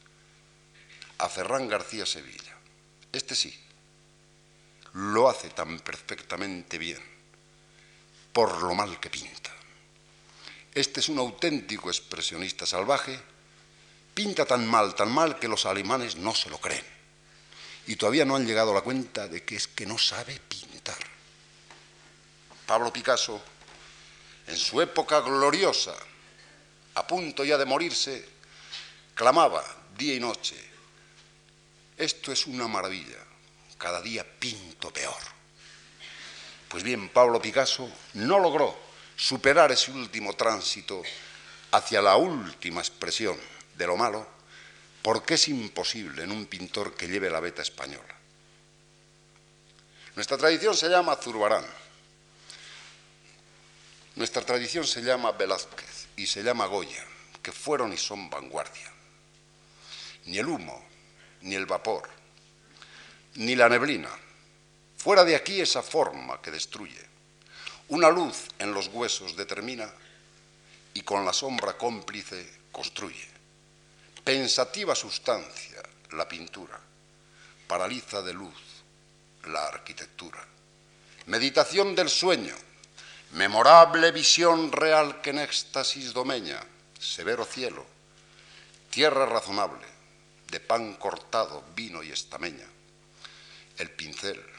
a Ferran García Sevilla. Este sí, lo hace tan perfectamente bien, por lo mal que pinta. Este es un auténtico expresionista salvaje, pinta tan mal, tan mal que los alemanes no se lo creen. Y todavía no han llegado a la cuenta de que es que no sabe pintar. Pablo Picasso, en su época gloriosa, a punto ya de morirse, clamaba día y noche, esto es una maravilla, cada día pinto peor. Pues bien, Pablo Picasso no logró superar ese último tránsito hacia la última expresión de lo malo, porque es imposible en un pintor que lleve la beta española. Nuestra tradición se llama Zurbarán, nuestra tradición se llama Velázquez y se llama Goya, que fueron y son vanguardia. Ni el humo, ni el vapor, ni la neblina. Fuera de aquí esa forma que destruye. Una luz en los huesos determina y con la sombra cómplice construye. Pensativa sustancia, la pintura. Paraliza de luz, la arquitectura. Meditación del sueño, memorable visión real que en éxtasis domeña, severo cielo, tierra razonable, de pan cortado, vino y estameña, el pincel,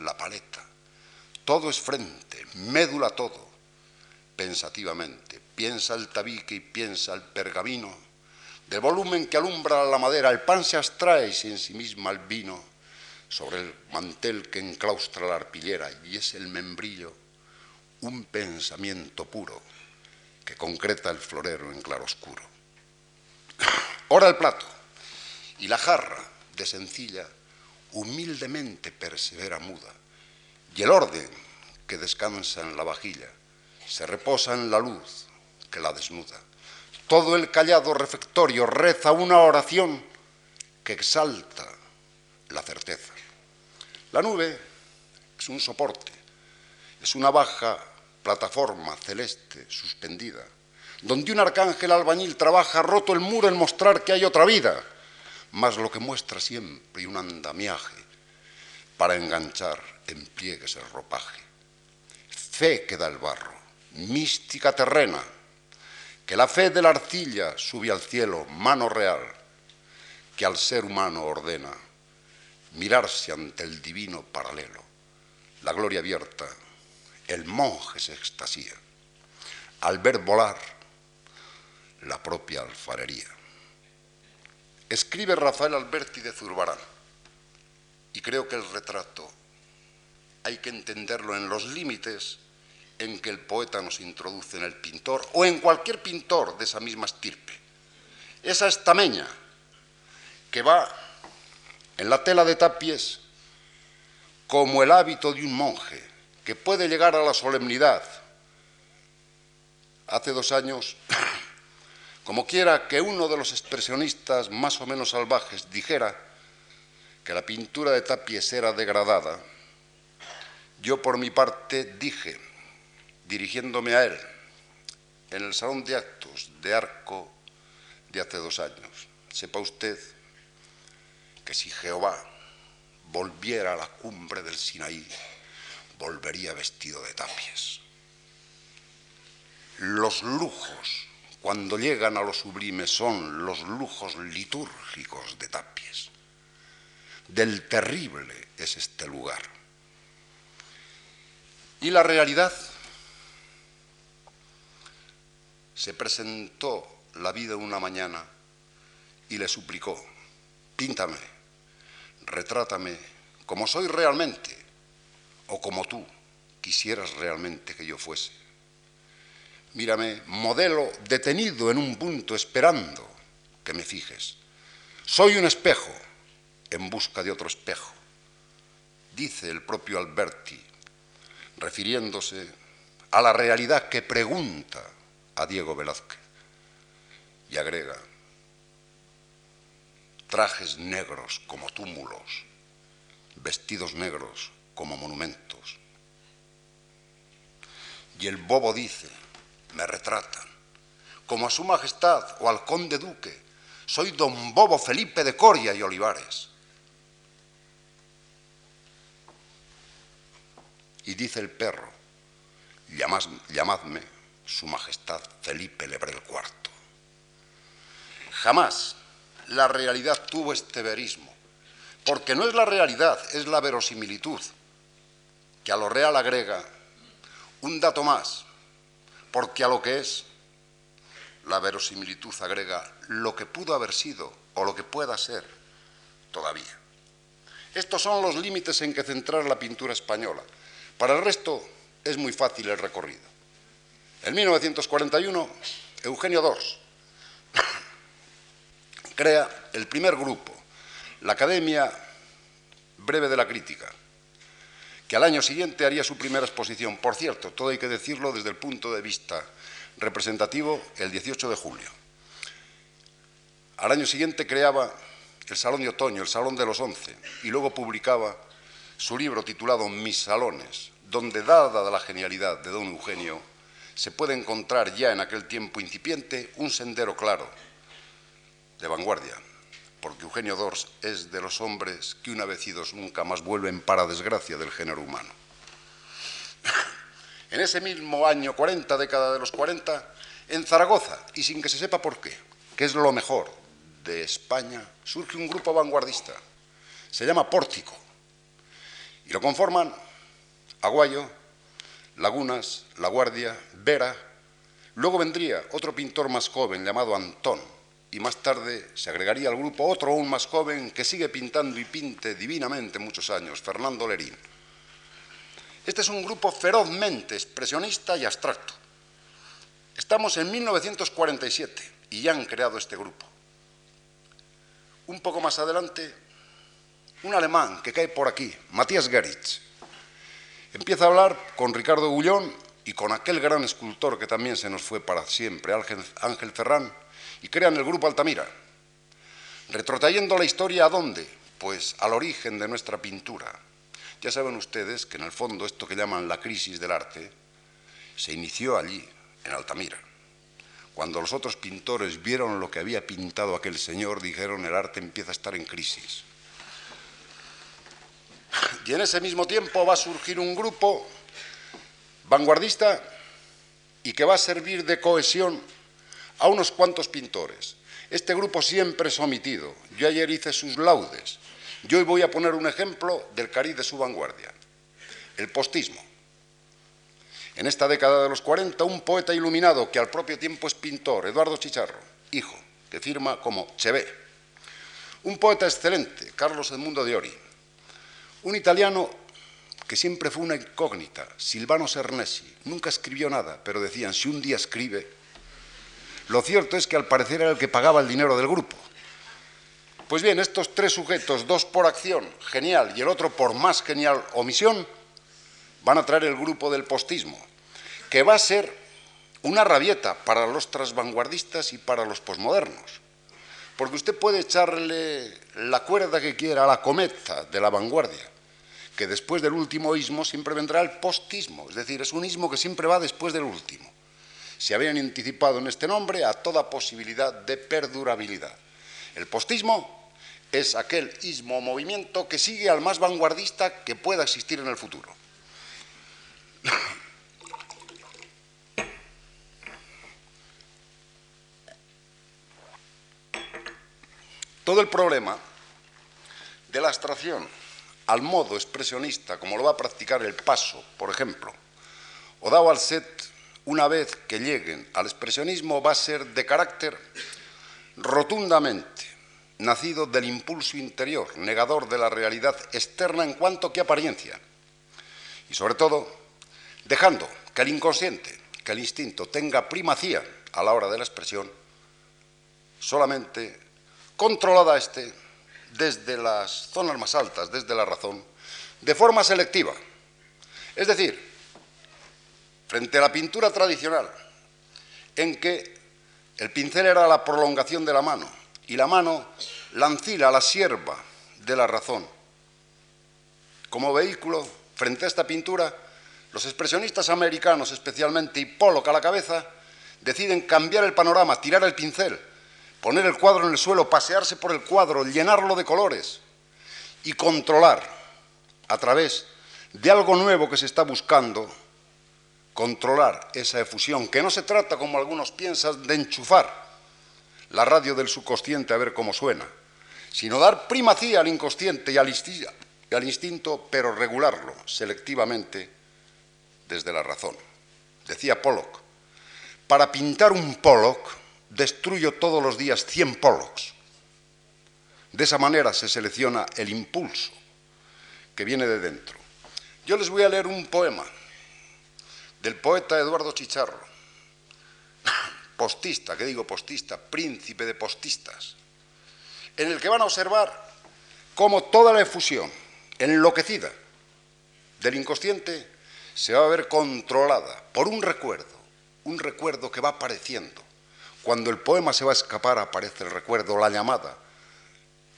la paleta, todo es frente, médula todo, pensativamente, piensa el tabique y piensa el pergamino, del volumen que alumbra la madera, el pan se abstrae y se ensimisma el vino, sobre el mantel que enclaustra la arpillera y es el membrillo, un pensamiento puro que concreta el florero en claroscuro. Ora el plato, y la jarra, de sencilla, humildemente persevera muda, y el orden que descansa en la vajilla se reposa en la luz que la desnuda. Todo el callado refectorio reza una oración que exalta la certeza. La nube es un soporte, es una baja plataforma celeste suspendida, donde un arcángel albañil trabaja roto el muro en mostrar que hay otra vida más lo que muestra siempre un andamiaje para enganchar en pliegues el ropaje. Fe que da el barro, mística terrena, que la fe de la arcilla sube al cielo, mano real, que al ser humano ordena mirarse ante el divino paralelo, la gloria abierta, el monje se extasía, al ver volar la propia alfarería. Escribe Rafael Alberti de Zurbarán, y creo que el retrato hay que entenderlo en los límites en que el poeta nos introduce en el pintor o en cualquier pintor de esa misma estirpe. Esa estameña que va en la tela de tapies como el hábito de un monje que puede llegar a la solemnidad. Hace dos años como quiera que uno de los expresionistas más o menos salvajes dijera que la pintura de Tapies era degradada, yo por mi parte dije, dirigiéndome a él, en el salón de actos de Arco de hace dos años, sepa usted que si Jehová volviera a la cumbre del Sinaí, volvería vestido de tapies. Los lujos cuando llegan a lo sublime son los lujos litúrgicos de Tapies. Del terrible es este lugar. Y la realidad se presentó la vida una mañana y le suplicó, píntame, retrátame como soy realmente o como tú quisieras realmente que yo fuese mírame, modelo detenido en un punto esperando que me fijes. Soy un espejo en busca de otro espejo, dice el propio Alberti, refiriéndose a la realidad que pregunta a Diego Velázquez. Y agrega, trajes negros como túmulos, vestidos negros como monumentos. Y el bobo dice, me retratan, como a su majestad o al conde duque, soy don Bobo Felipe de Coria y Olivares. Y dice el perro, llamadme su majestad Felipe Lebre el cuarto. Jamás la realidad tuvo este verismo, porque no es la realidad, es la verosimilitud, que a lo real agrega un dato más, porque a lo que es, la verosimilitud agrega lo que pudo haber sido o lo que pueda ser todavía. Estos son los límites en que centrar la pintura española. Para el resto es muy fácil el recorrido. En 1941, Eugenio Dors crea el primer grupo, la Academia Breve de la Crítica, que al año siguiente haría su primera exposición. Por cierto, todo hay que decirlo desde el punto de vista representativo, el 18 de julio. Al año siguiente creaba el Salón de Otoño, el Salón de los Once, y luego publicaba su libro titulado Mis Salones, donde, dada la genialidad de don Eugenio, se puede encontrar ya en aquel tiempo incipiente un sendero claro de vanguardia, porque Eugenio Dors es de los hombres que una vez idos nunca más vuelven para desgracia del género humano. En ese mismo año 40, década de los 40, en Zaragoza, y sin que se sepa por qué, que es lo mejor de España, surge un grupo vanguardista. Se llama Pórtico. Y lo conforman Aguayo, Lagunas, La Guardia, Vera. Luego vendría otro pintor más joven llamado Antón. Y más tarde se agregaría al grupo otro aún más joven que sigue pintando y pinte divinamente muchos años, Fernando Lerín. Este es un grupo ferozmente expresionista y abstracto. Estamos en 1947 y ya han creado este grupo. Un poco más adelante, un alemán que cae por aquí, Matías Geritz, empieza a hablar con Ricardo Gullón y con aquel gran escultor que también se nos fue para siempre, Ángel Ferrán, y crean el grupo Altamira, retrotrayendo la historia a dónde? Pues al origen de nuestra pintura, ya saben ustedes que en el fondo esto que llaman la crisis del arte se inició allí, en Altamira. Cuando los otros pintores vieron lo que había pintado aquel señor, dijeron el arte empieza a estar en crisis. Y en ese mismo tiempo va a surgir un grupo vanguardista y que va a servir de cohesión a unos cuantos pintores. Este grupo siempre es omitido. Yo ayer hice sus laudes. Yo hoy voy a poner un ejemplo del cariz de su vanguardia, el postismo. En esta década de los 40, un poeta iluminado que al propio tiempo es pintor, Eduardo Chicharro, hijo, que firma como Chevé. Un poeta excelente, Carlos Edmundo de Ori. Un italiano que siempre fue una incógnita, Silvano Cernesi. Nunca escribió nada, pero decían, si un día escribe... Lo cierto es que al parecer era el que pagaba el dinero del grupo. Pues bien, estos tres sujetos, dos por acción, genial, y el otro por más genial omisión, van a traer el grupo del postismo, que va a ser una rabieta para los transvanguardistas y para los posmodernos. Porque usted puede echarle la cuerda que quiera a la cometa de la vanguardia, que después del último ismo siempre vendrá el postismo, es decir, es un ismo que siempre va después del último. Se habían anticipado en este nombre a toda posibilidad de perdurabilidad. El postismo es aquel ismo movimiento que sigue al más vanguardista que pueda existir en el futuro. Todo el problema de la abstracción al modo expresionista, como lo va a practicar el paso, por ejemplo, o dado al set una vez que lleguen al expresionismo, va a ser de carácter rotundamente nacido del impulso interior, negador de la realidad externa en cuanto que apariencia. Y sobre todo, dejando que el inconsciente, que el instinto tenga primacía a la hora de la expresión, solamente controlada este desde las zonas más altas, desde la razón, de forma selectiva. Es decir, frente a la pintura tradicional, en que el pincel era la prolongación de la mano y la mano la ancila, la sierva de la razón. Como vehículo, frente a esta pintura, los expresionistas americanos, especialmente, y Pollock a la cabeza, deciden cambiar el panorama, tirar el pincel, poner el cuadro en el suelo, pasearse por el cuadro, llenarlo de colores y controlar a través de algo nuevo que se está buscando, controlar esa efusión, que no se trata, como algunos piensan, de enchufar la radio del subconsciente a ver cómo suena, sino dar primacía al inconsciente y al, instinto, pero regularlo selectivamente desde la razón. Decía Pollock, para pintar un Pollock destruyo todos los días 100 Pollocks. De esa manera se selecciona el impulso que viene de dentro. Yo les voy a leer un poema del poeta Eduardo Chicharro, postista, que digo postista, príncipe de postistas, en el que van a observar cómo toda la efusión enloquecida del inconsciente se va a ver controlada por un recuerdo, un recuerdo que va apareciendo. Cuando el poema se va a escapar aparece el recuerdo, la llamada,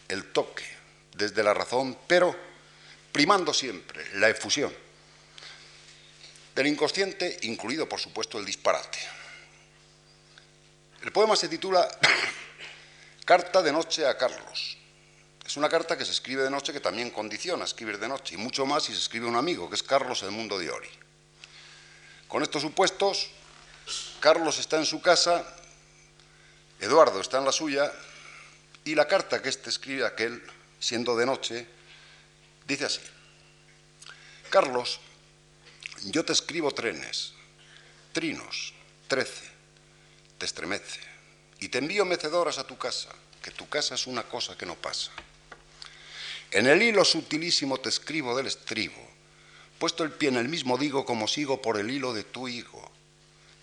el toque, desde la razón, pero primando siempre la efusión del inconsciente, incluido por supuesto el disparate. El poema se titula Carta de noche a Carlos. Es una carta que se escribe de noche que también condiciona escribir de noche, y mucho más si se escribe un amigo, que es Carlos el Mundo de Ori. Con estos supuestos, Carlos está en su casa, Eduardo está en la suya, y la carta que éste escribe a aquel, siendo de noche, dice así. Carlos, yo te escribo trenes, trinos, trece, te estremece, y te envío mecedoras a tu casa, que tu casa es una cosa que no pasa. En el hilo sutilísimo te escribo del estribo, puesto el pie en el mismo digo como sigo por el hilo de tu higo.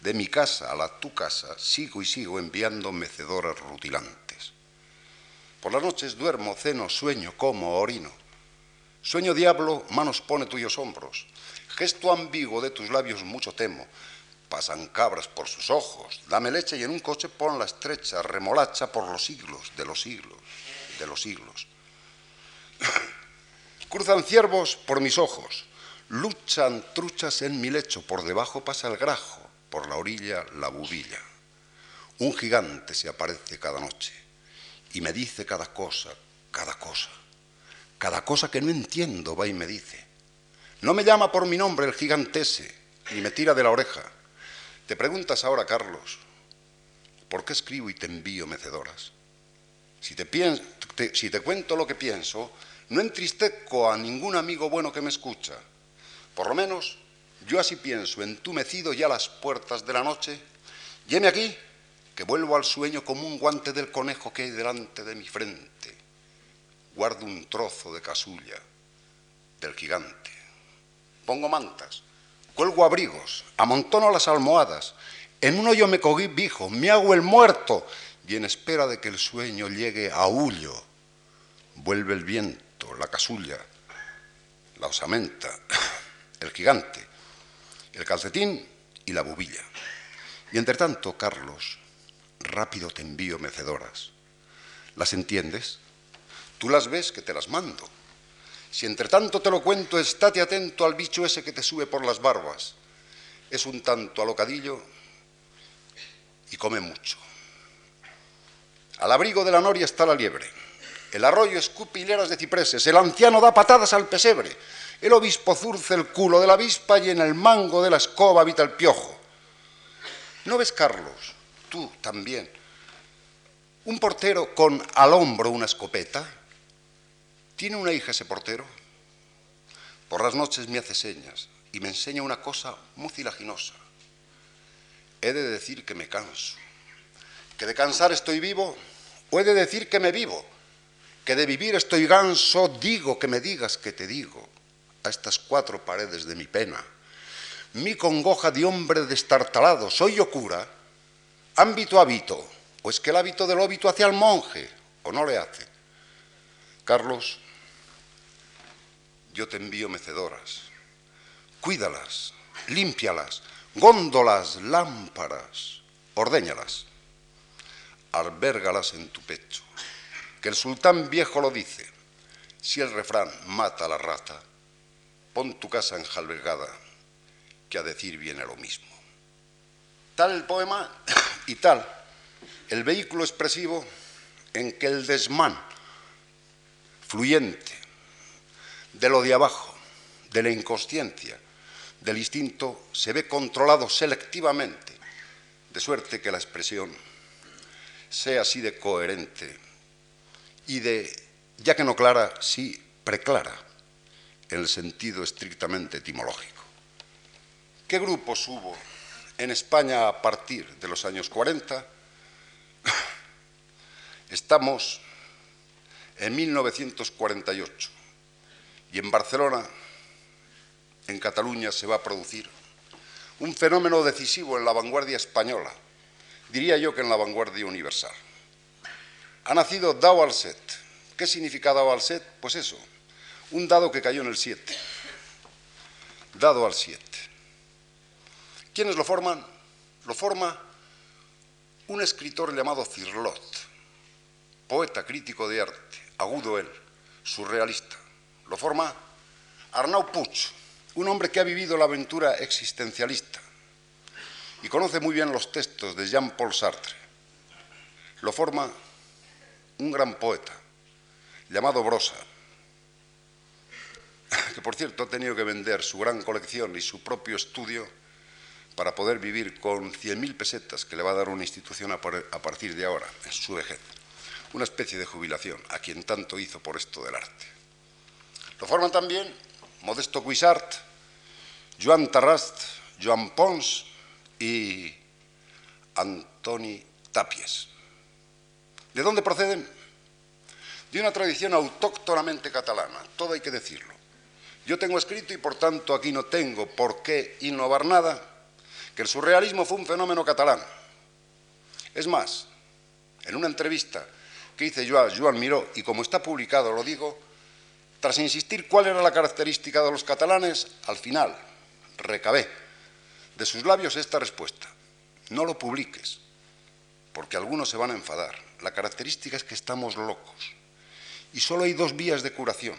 De mi casa a la tu casa sigo y sigo enviando mecedoras rutilantes. Por las noches duermo, ceno, sueño, como, orino. Sueño diablo, manos pone tuyos hombros. Gesto ambiguo de tus labios mucho temo. Pasan cabras por sus ojos. Dame leche y en un coche pon la estrecha remolacha por los siglos de los siglos de los siglos. Cruzan ciervos por mis ojos, luchan truchas en mi lecho, por debajo pasa el grajo, por la orilla la bubilla. Un gigante se aparece cada noche y me dice cada cosa, cada cosa, cada cosa que no entiendo va y me dice. No me llama por mi nombre el gigantese, ni me tira de la oreja. Te preguntas ahora, Carlos, ¿por qué escribo y te envío mecedoras? Si te, si te cuento lo que pienso, no entristezco a ningún amigo bueno que me escucha. Por lo menos yo así pienso, entumecido ya a las puertas de la noche, lleme aquí, que vuelvo al sueño como un guante del conejo que hay delante de mi frente. Guardo un trozo de casulla del gigante. Pongo mantas, cuelgo abrigos, amontono las almohadas. En uno yo me cogí vijo, me hago el muerto y en espera de que el sueño llegue a Ullo, vuelve el viento, la casulla, la osamenta, el gigante, el calcetín y la bubilla. Y entre tanto, Carlos, rápido te envío mecedoras. ¿Las entiendes? Tú las ves que te las mando. Si entre tanto te lo cuento, estate atento al bicho ese que te sube por las barbas. Es un tanto alocadillo y come mucho. Al abrigo de la noria está la liebre. El arroyo escupe hileras de cipreses. El anciano da patadas al pesebre. El obispo zurce el culo de la avispa y en el mango de la escoba habita el piojo. ¿No ves, Carlos? Tú también. Un portero con al hombro una escopeta. ¿Tiene una hija ese portero? Por las noches me hace señas y me enseña una cosa mucilaginosa. He de decir que me canso que de cansar estoy vivo, puede decir que me vivo, que de vivir estoy ganso, digo que me digas que te digo, a estas cuatro paredes de mi pena. Mi congoja de hombre destartalado, soy yo cura, ámbito hábito, pues que el hábito del óbito hace al monje, o no le hace. Carlos, yo te envío mecedoras, cuídalas, límpialas, góndolas, lámparas, ordéñalas albérgalas en tu pecho, que el sultán viejo lo dice, si el refrán mata a la rata, pon tu casa enjalbegada, que a decir viene lo mismo. Tal el poema y tal el vehículo expresivo en que el desmán fluyente de lo de abajo, de la inconsciencia, del instinto, se ve controlado selectivamente, de suerte que la expresión sea así de coherente y de, ya que no clara, sí preclara, en el sentido estrictamente etimológico. ¿Qué grupos hubo en España a partir de los años 40? Estamos en 1948 y en Barcelona, en Cataluña, se va a producir un fenómeno decisivo en la vanguardia española, diría yo que en la vanguardia universal. Ha nacido Dao al Set. ¿Qué significa Dao al Set? Pues eso, un dado que cayó en el 7, dado al 7. ¿Quiénes lo forman? Lo forma un escritor llamado Cirlot, poeta crítico de arte, agudo él, surrealista. Lo forma Arnau Puig, un hombre que ha vivido la aventura existencialista y conoce muy bien los textos de Jean-Paul Sartre. Lo forma un gran poeta llamado Brosa, que por cierto ha tenido que vender su gran colección y su propio estudio para poder vivir con 100.000 pesetas que le va a dar una institución a partir de ahora, en su vejez. Una especie de jubilación a quien tanto hizo por esto del arte. Lo forman también Modesto Cuisart, Joan Tarrast, Joan Pons y Antoni Tapies. ¿De dónde proceden? De una tradición autóctonamente catalana, todo hay que decirlo. Yo tengo escrito, y por tanto aquí no tengo por qué innovar nada, que el surrealismo fue un fenómeno catalán. Es más, en una entrevista que hice yo a Joan Miró, y como está publicado lo digo, tras insistir cuál era la característica de los catalanes, al final recabé de sus labios esta respuesta. No lo publiques, porque algunos se van a enfadar. La característica es que estamos locos. Y solo hay dos vías de curación.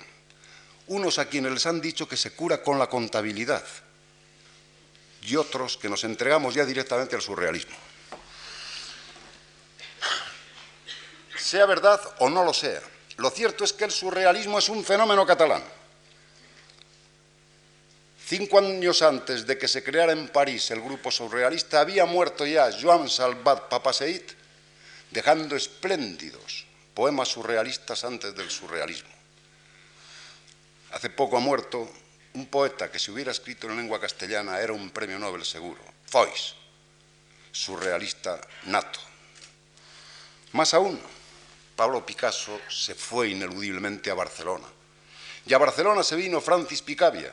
Unos a quienes les han dicho que se cura con la contabilidad y otros que nos entregamos ya directamente al surrealismo. Sea verdad o no lo sea, lo cierto es que el surrealismo es un fenómeno catalán. Cinco años antes de que se creara en París el grupo surrealista, había muerto ya Joan Salvat Papaseit, dejando espléndidos poemas surrealistas antes del surrealismo. Hace poco ha muerto un poeta que si hubiera escrito en lengua castellana era un premio Nobel seguro, Foix, surrealista nato. Más aún, Pablo Picasso se fue ineludiblemente a Barcelona. Y a Barcelona se vino Francis Picabia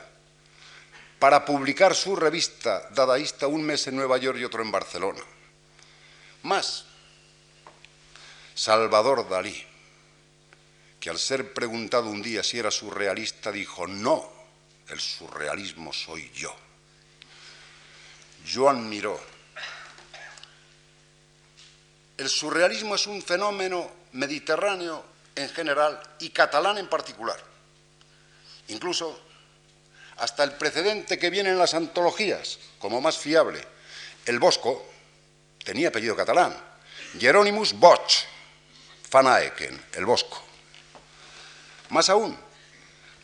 para publicar su revista dadaísta un mes en Nueva York y otro en Barcelona. Más, Salvador Dalí, que al ser preguntado un día si era surrealista dijo, no, el surrealismo soy yo. Joan Miró. El surrealismo es un fenómeno mediterráneo en general y catalán en particular. Incluso hasta el precedente que viene en las antologías como más fiable, el Bosco, tenía apellido catalán, Jeronimus Bosch, Fanaeken, el Bosco. Más aún,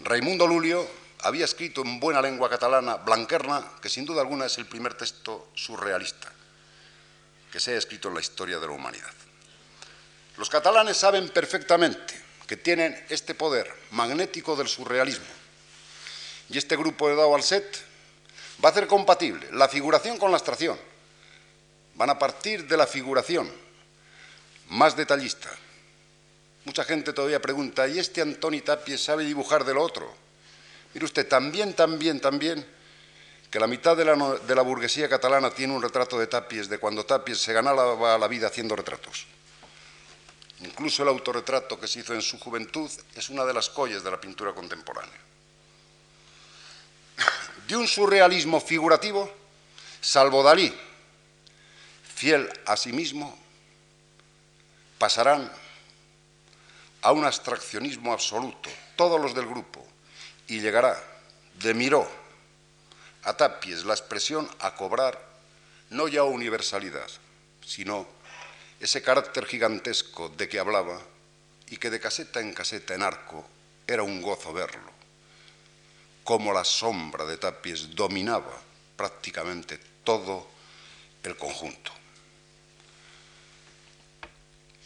Raimundo Lulio había escrito en buena lengua catalana Blanquerna, que sin duda alguna es el primer texto surrealista que se ha escrito en la historia de la humanidad. Los catalanes saben perfectamente que tienen este poder magnético del surrealismo y este grupo de Dao Alset va a hacer compatible la figuración con la abstracción. Van a partir de la figuración más detallista, Mucha gente todavía pregunta, ¿y este Antoni Tapies sabe dibujar de lo otro? Mire usted, también, también, también, que la mitad de la, burguesía catalana tiene un retrato de Tapies de cuando Tapies se ganaba la vida haciendo retratos. Incluso el autorretrato que se hizo en su juventud es una de las collas de la pintura contemporánea. De un surrealismo figurativo, salvo Dalí, fiel a sí mismo, pasarán a un abstraccionismo absoluto, todos los del grupo, y llegará de Miró a Tapies la expresión a cobrar no ya universalidad, sino ese carácter gigantesco de que hablaba y que de caseta en caseta en arco era un gozo verlo, como la sombra de Tapies dominaba prácticamente todo el conjunto.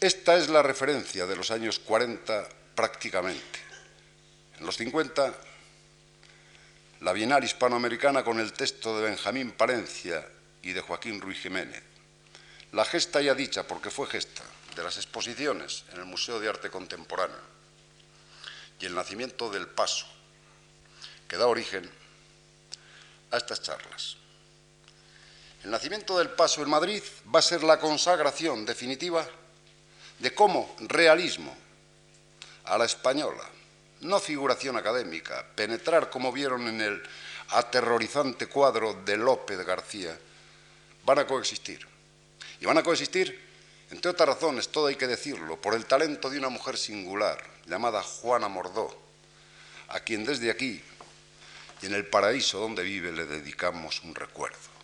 Esta es la referencia de los años 40 prácticamente. En los 50, la Bienal Hispanoamericana con el texto de Benjamín Palencia y de Joaquín Ruiz Jiménez. La gesta ya dicha, porque fue gesta, de las exposiciones en el Museo de Arte Contemporáneo y el nacimiento del Paso, que da origen a estas charlas. El nacimiento del Paso en Madrid va a ser la consagración definitiva de cómo realismo a la española, no figuración académica, penetrar como vieron en el aterrorizante cuadro de López García, van a coexistir. Y van a coexistir, entre otras razones, todo hay que decirlo, por el talento de una mujer singular, llamada Juana Mordó, a quien desde aquí y en el paraíso donde vive le dedicamos un recuerdo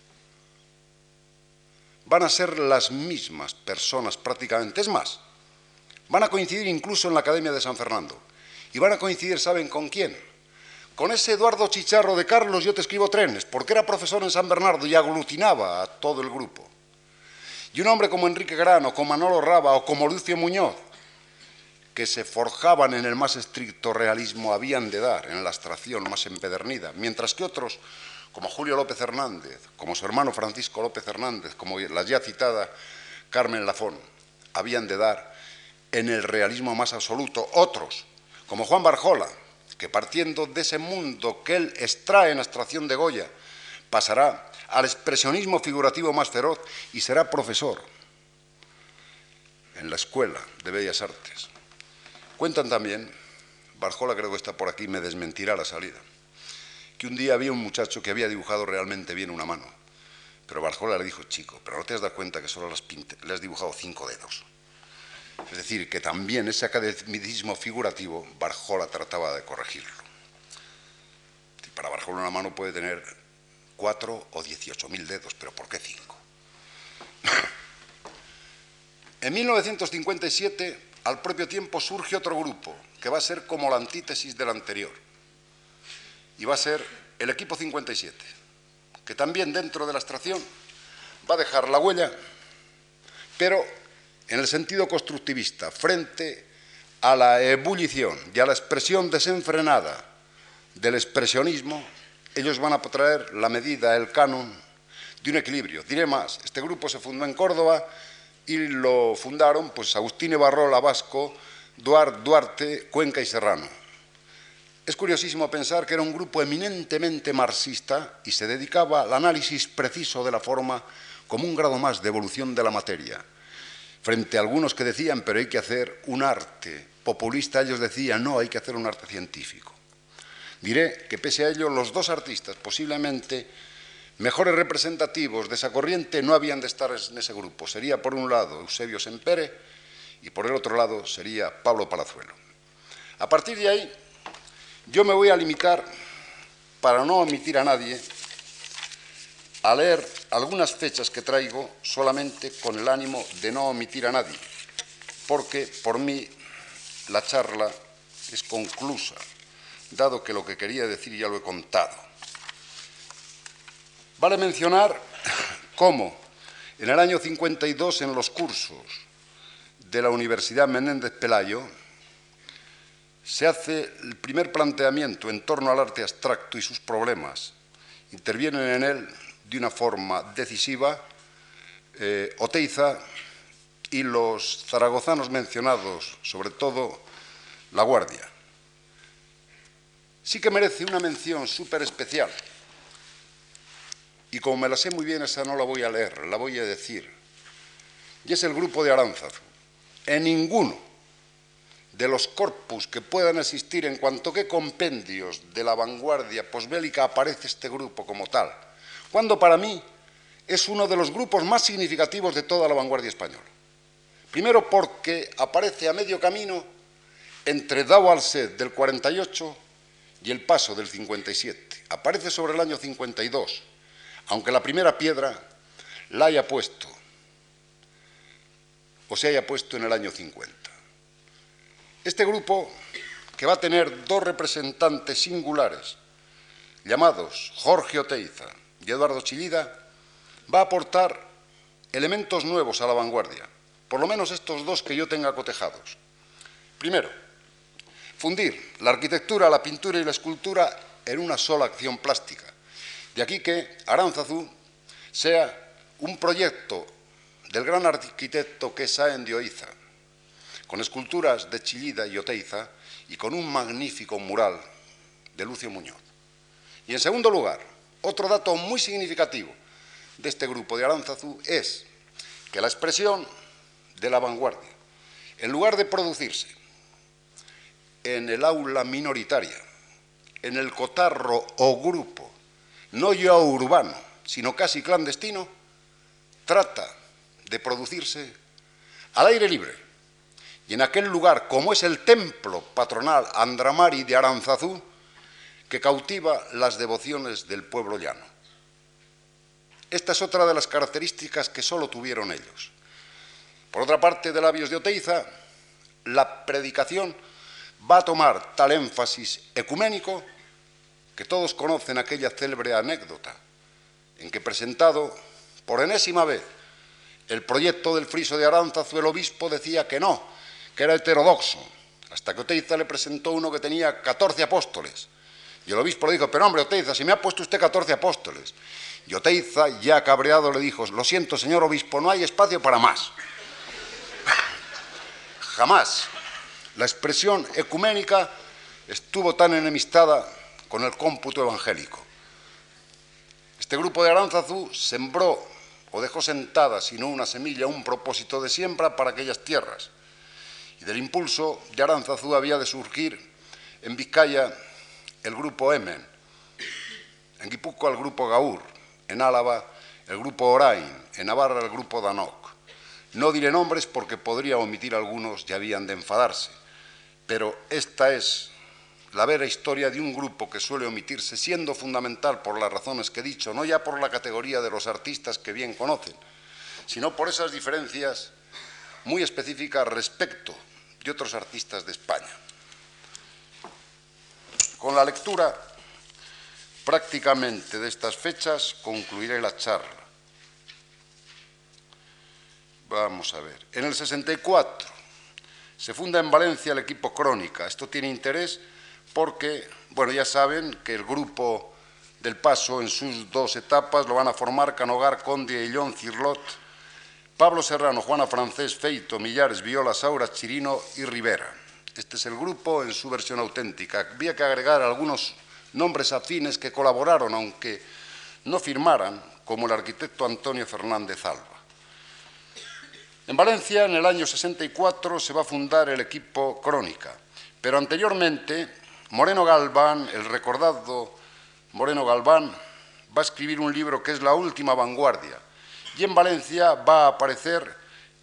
van a ser las mismas personas prácticamente. Es más, van a coincidir incluso en la Academia de San Fernando. Y van a coincidir, ¿saben con quién? Con ese Eduardo Chicharro de Carlos, yo te escribo trenes, porque era profesor en San Bernardo y aglutinaba a todo el grupo. Y un hombre como Enrique Grano, como Manolo Raba o como Lucio Muñoz, que se forjaban en el más estricto realismo, habían de dar en la abstracción más empedernida, mientras que otros como Julio López Hernández, como su hermano Francisco López Hernández, como la ya citada Carmen Lafón, habían de dar en el realismo más absoluto. Otros, como Juan Barjola, que partiendo de ese mundo que él extrae en abstracción de Goya, pasará al expresionismo figurativo más feroz y será profesor en la Escuela de Bellas Artes. Cuentan también, Barjola creo que está por aquí, me desmentirá la salida, que un día había un muchacho que había dibujado realmente bien una mano. Pero Barjola le dijo, chico, pero no te has dado cuenta que solo le has dibujado cinco dedos. Es decir, que también ese academicismo figurativo Barjola trataba de corregirlo. Para Barjola una mano puede tener cuatro o dieciocho mil dedos, pero ¿por qué cinco? en 1957, al propio tiempo, surge otro grupo, que va a ser como la antítesis del anterior y va a ser el equipo 57, que también dentro de la extracción va a dejar la huella, pero en el sentido constructivista, frente a la ebullición y a la expresión desenfrenada del expresionismo, ellos van a traer la medida, el canon de un equilibrio. Diré más, este grupo se fundó en Córdoba y lo fundaron pues Agustín Barrola Vasco, Duarte, Cuenca y Serrano es curiosísimo pensar que era un grupo eminentemente marxista y se dedicaba al análisis preciso de la forma como un grado más de evolución de la materia. Frente a algunos que decían, pero hay que hacer un arte populista, ellos decían, no, hay que hacer un arte científico. Diré que pese a ello, los dos artistas posiblemente mejores representativos de esa corriente no habían de estar en ese grupo. Sería por un lado Eusebio Sempere y por el otro lado sería Pablo Palazuelo. A partir de ahí, yo me voy a limitar, para no omitir a nadie, a leer algunas fechas que traigo solamente con el ánimo de no omitir a nadie, porque por mí la charla es conclusa, dado que lo que quería decir ya lo he contado. Vale mencionar cómo en el año 52 en los cursos de la Universidad Menéndez Pelayo, se hace el primer planteamiento en torno al arte abstracto y sus problemas. Intervienen en él de una forma decisiva eh, Oteiza y los zaragozanos mencionados, sobre todo La Guardia. Sí que merece una mención súper especial. Y como me la sé muy bien, esa no la voy a leer, la voy a decir. Y es el grupo de Aránzazu. En ninguno de los corpus que puedan existir en cuanto que compendios de la vanguardia posbélica aparece este grupo como tal, cuando para mí es uno de los grupos más significativos de toda la vanguardia española. Primero porque aparece a medio camino entre Dao del 48 y el paso del 57. Aparece sobre el año 52, aunque la primera piedra la haya puesto o se haya puesto en el año 50. Este grupo, que va a tener dos representantes singulares, llamados Jorge Oteiza y Eduardo Chillida, va a aportar elementos nuevos a la vanguardia, por lo menos estos dos que yo tenga cotejados. Primero, fundir la arquitectura, la pintura y la escultura en una sola acción plástica. De aquí que Aranzazú sea un proyecto del gran arquitecto que Saen de Oiza, con esculturas de Chillida y Oteiza y con un magnífico mural de Lucio Muñoz. Y en segundo lugar, otro dato muy significativo de este grupo de Aranzazú es que la expresión de la vanguardia, en lugar de producirse en el aula minoritaria, en el cotarro o grupo, no ya urbano, sino casi clandestino, trata de producirse al aire libre. Y en aquel lugar, como es el templo patronal Andramari de Aranzazú, que cautiva las devociones del pueblo llano. Esta es otra de las características que solo tuvieron ellos. Por otra parte, de labios de Oteiza, la predicación va a tomar tal énfasis ecuménico que todos conocen aquella célebre anécdota en que presentado por enésima vez el proyecto del friso de Aránzazu, el obispo decía que no, que era heterodoxo, hasta que Oteiza le presentó uno que tenía 14 apóstoles. Y el obispo le dijo, pero hombre, Oteiza, si me ha puesto usted 14 apóstoles. Y Oteiza, ya cabreado, le dijo, lo siento, señor obispo, no hay espacio para más. Jamás la expresión ecuménica estuvo tan enemistada con el cómputo evangélico. Este grupo de Aránzazu sembró o dejó sentada, sino una semilla, un propósito de siembra para aquellas tierras. Y del impulso de Aranzazú había de surgir en Vizcaya el grupo Emen, en Guipúzcoa el grupo Gaur, en Álava el grupo Orain, en Navarra el grupo Danoc. No diré nombres porque podría omitir algunos y habían de enfadarse, pero esta es la vera historia de un grupo que suele omitirse, siendo fundamental por las razones que he dicho, no ya por la categoría de los artistas que bien conocen, sino por esas diferencias muy específicas respecto de otros artistas de España. Con la lectura prácticamente de estas fechas concluiré la charla. Vamos a ver. En el 64 se funda en Valencia el equipo Crónica. Esto tiene interés porque, bueno, ya saben que el grupo del Paso en sus dos etapas lo van a formar Canogar, Conde, Illón, Cirlot, Pablo Serrano, Juana Francés, Feito, Millares, Viola, Saura, Chirino y Rivera. Este es el grupo en su versión auténtica. Había que agregar algunos nombres afines que colaboraron, aunque no firmaran, como el arquitecto Antonio Fernández Alba. En Valencia, en el año 64, se va a fundar el equipo Crónica, pero anteriormente Moreno Galván, el recordado Moreno Galván, va a escribir un libro que es La última vanguardia. Y en Valencia va a aparecer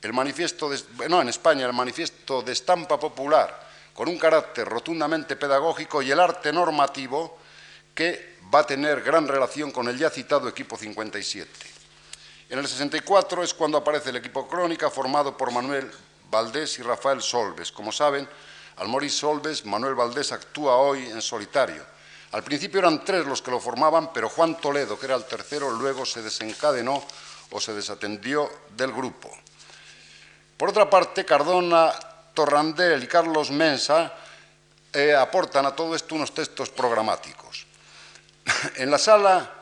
el manifiesto, de, no, en España, el manifiesto de estampa popular, con un carácter rotundamente pedagógico y el arte normativo que va a tener gran relación con el ya citado equipo 57. En el 64 es cuando aparece el equipo Crónica formado por Manuel Valdés y Rafael Solves. Como saben, al morir Solves, Manuel Valdés actúa hoy en solitario. Al principio eran tres los que lo formaban, pero Juan Toledo, que era el tercero, luego se desencadenó o se desatendió del grupo. Por otra parte, Cardona, Torrandel y Carlos Mensa eh, aportan a todo esto unos textos programáticos. en la sala,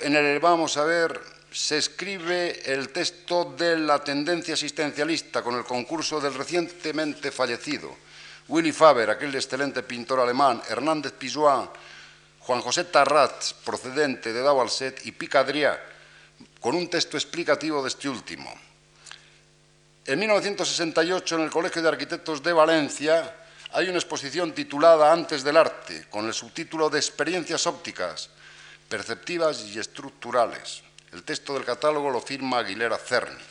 en el, vamos a ver, se escribe el texto de la tendencia asistencialista con el concurso del recientemente fallecido Willy Faber, aquel excelente pintor alemán, Hernández Pizuan, Juan José Tarrat, procedente de Daualset, y Picadrià, con un texto explicativo de este último. En 1968, en el Colegio de Arquitectos de Valencia, hay una exposición titulada Antes del arte, con el subtítulo de Experiencias ópticas, perceptivas y estructurales. El texto del catálogo lo firma Aguilera Cerny.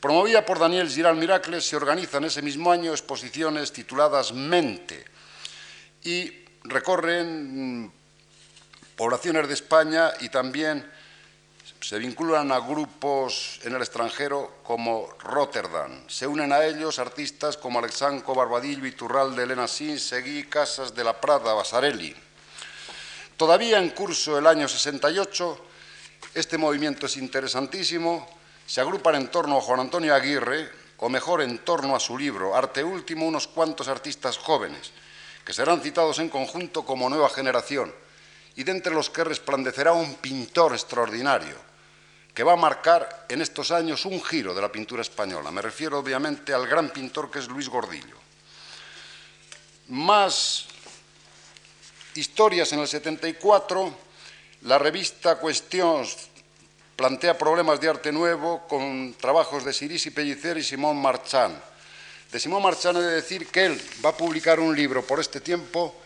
Promovida por Daniel Giral Miracles, se organizan ese mismo año exposiciones tituladas Mente y recorren mm, poblaciones de España y también se vinculan a grupos en el extranjero como Rotterdam. Se unen a ellos artistas como Alexanco, Barbadillo, Iturralde, Elena Sin, Seguí, Casas de la Prada, Basarelli. Todavía en curso el año 68, este movimiento es interesantísimo, se agrupan en torno a Juan Antonio Aguirre, o mejor en torno a su libro Arte Último, unos cuantos artistas jóvenes, que serán citados en conjunto como nueva generación, y de entre los que resplandecerá un pintor extraordinario, que va a marcar en estos años un giro de la pintura española. Me refiero obviamente al gran pintor que es Luis Gordillo. Más historias en el 74, la revista Cuestions plantea problemas de arte nuevo con trabajos de Sirisi Pellicer y Simón Marchán. De Simón Marchán he de decir que él va a publicar un libro por este tiempo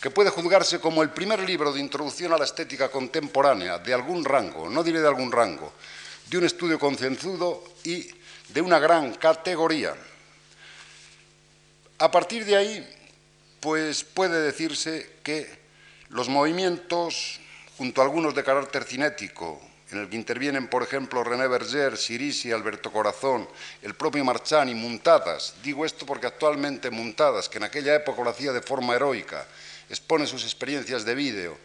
que puede juzgarse como el primer libro de introducción a la estética contemporánea de algún rango, no diré de algún rango, de un estudio concienzudo y de una gran categoría. A partir de ahí, pues puede decirse que los movimientos, junto a algunos de carácter cinético, en el que intervienen, por ejemplo, René Berger, Sirisi, Alberto Corazón, el propio Marchán y Muntadas. Digo esto porque actualmente Muntadas, que en aquella época lo hacía de forma heroica, expone sus experiencias de vídeo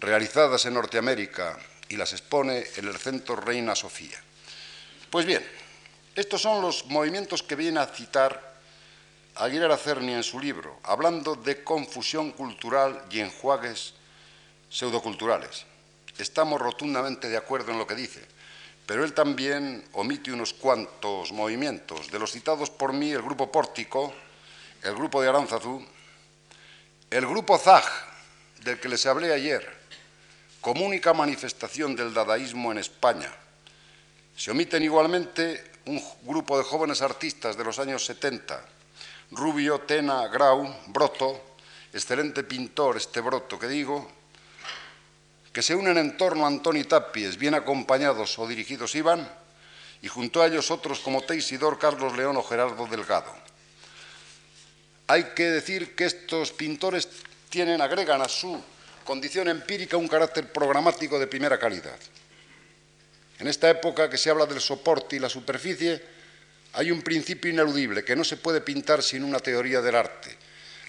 realizadas en Norteamérica y las expone en el Centro Reina Sofía. Pues bien, estos son los movimientos que viene a citar Aguilera Cerny en su libro, hablando de confusión cultural y enjuagues pseudoculturales. Estamos rotundamente de acuerdo en lo que dice, pero él también omite unos cuantos movimientos. De los citados por mí, el grupo Pórtico, el grupo de Aranzazú, el grupo ZAG, del que les hablé ayer, como única manifestación del dadaísmo en España. Se omiten igualmente un grupo de jóvenes artistas de los años 70, Rubio, Tena, Grau, Broto, excelente pintor este Broto que digo, que se unen en torno a Antoni Tapies, bien acompañados o dirigidos iban, y junto a ellos otros como Teisidor, Carlos León o Gerardo Delgado. Hay que decir que estos pintores tienen, agregan a su condición empírica un carácter programático de primera calidad. En esta época que se habla del soporte y la superficie, hay un principio ineludible que no se puede pintar sin una teoría del arte.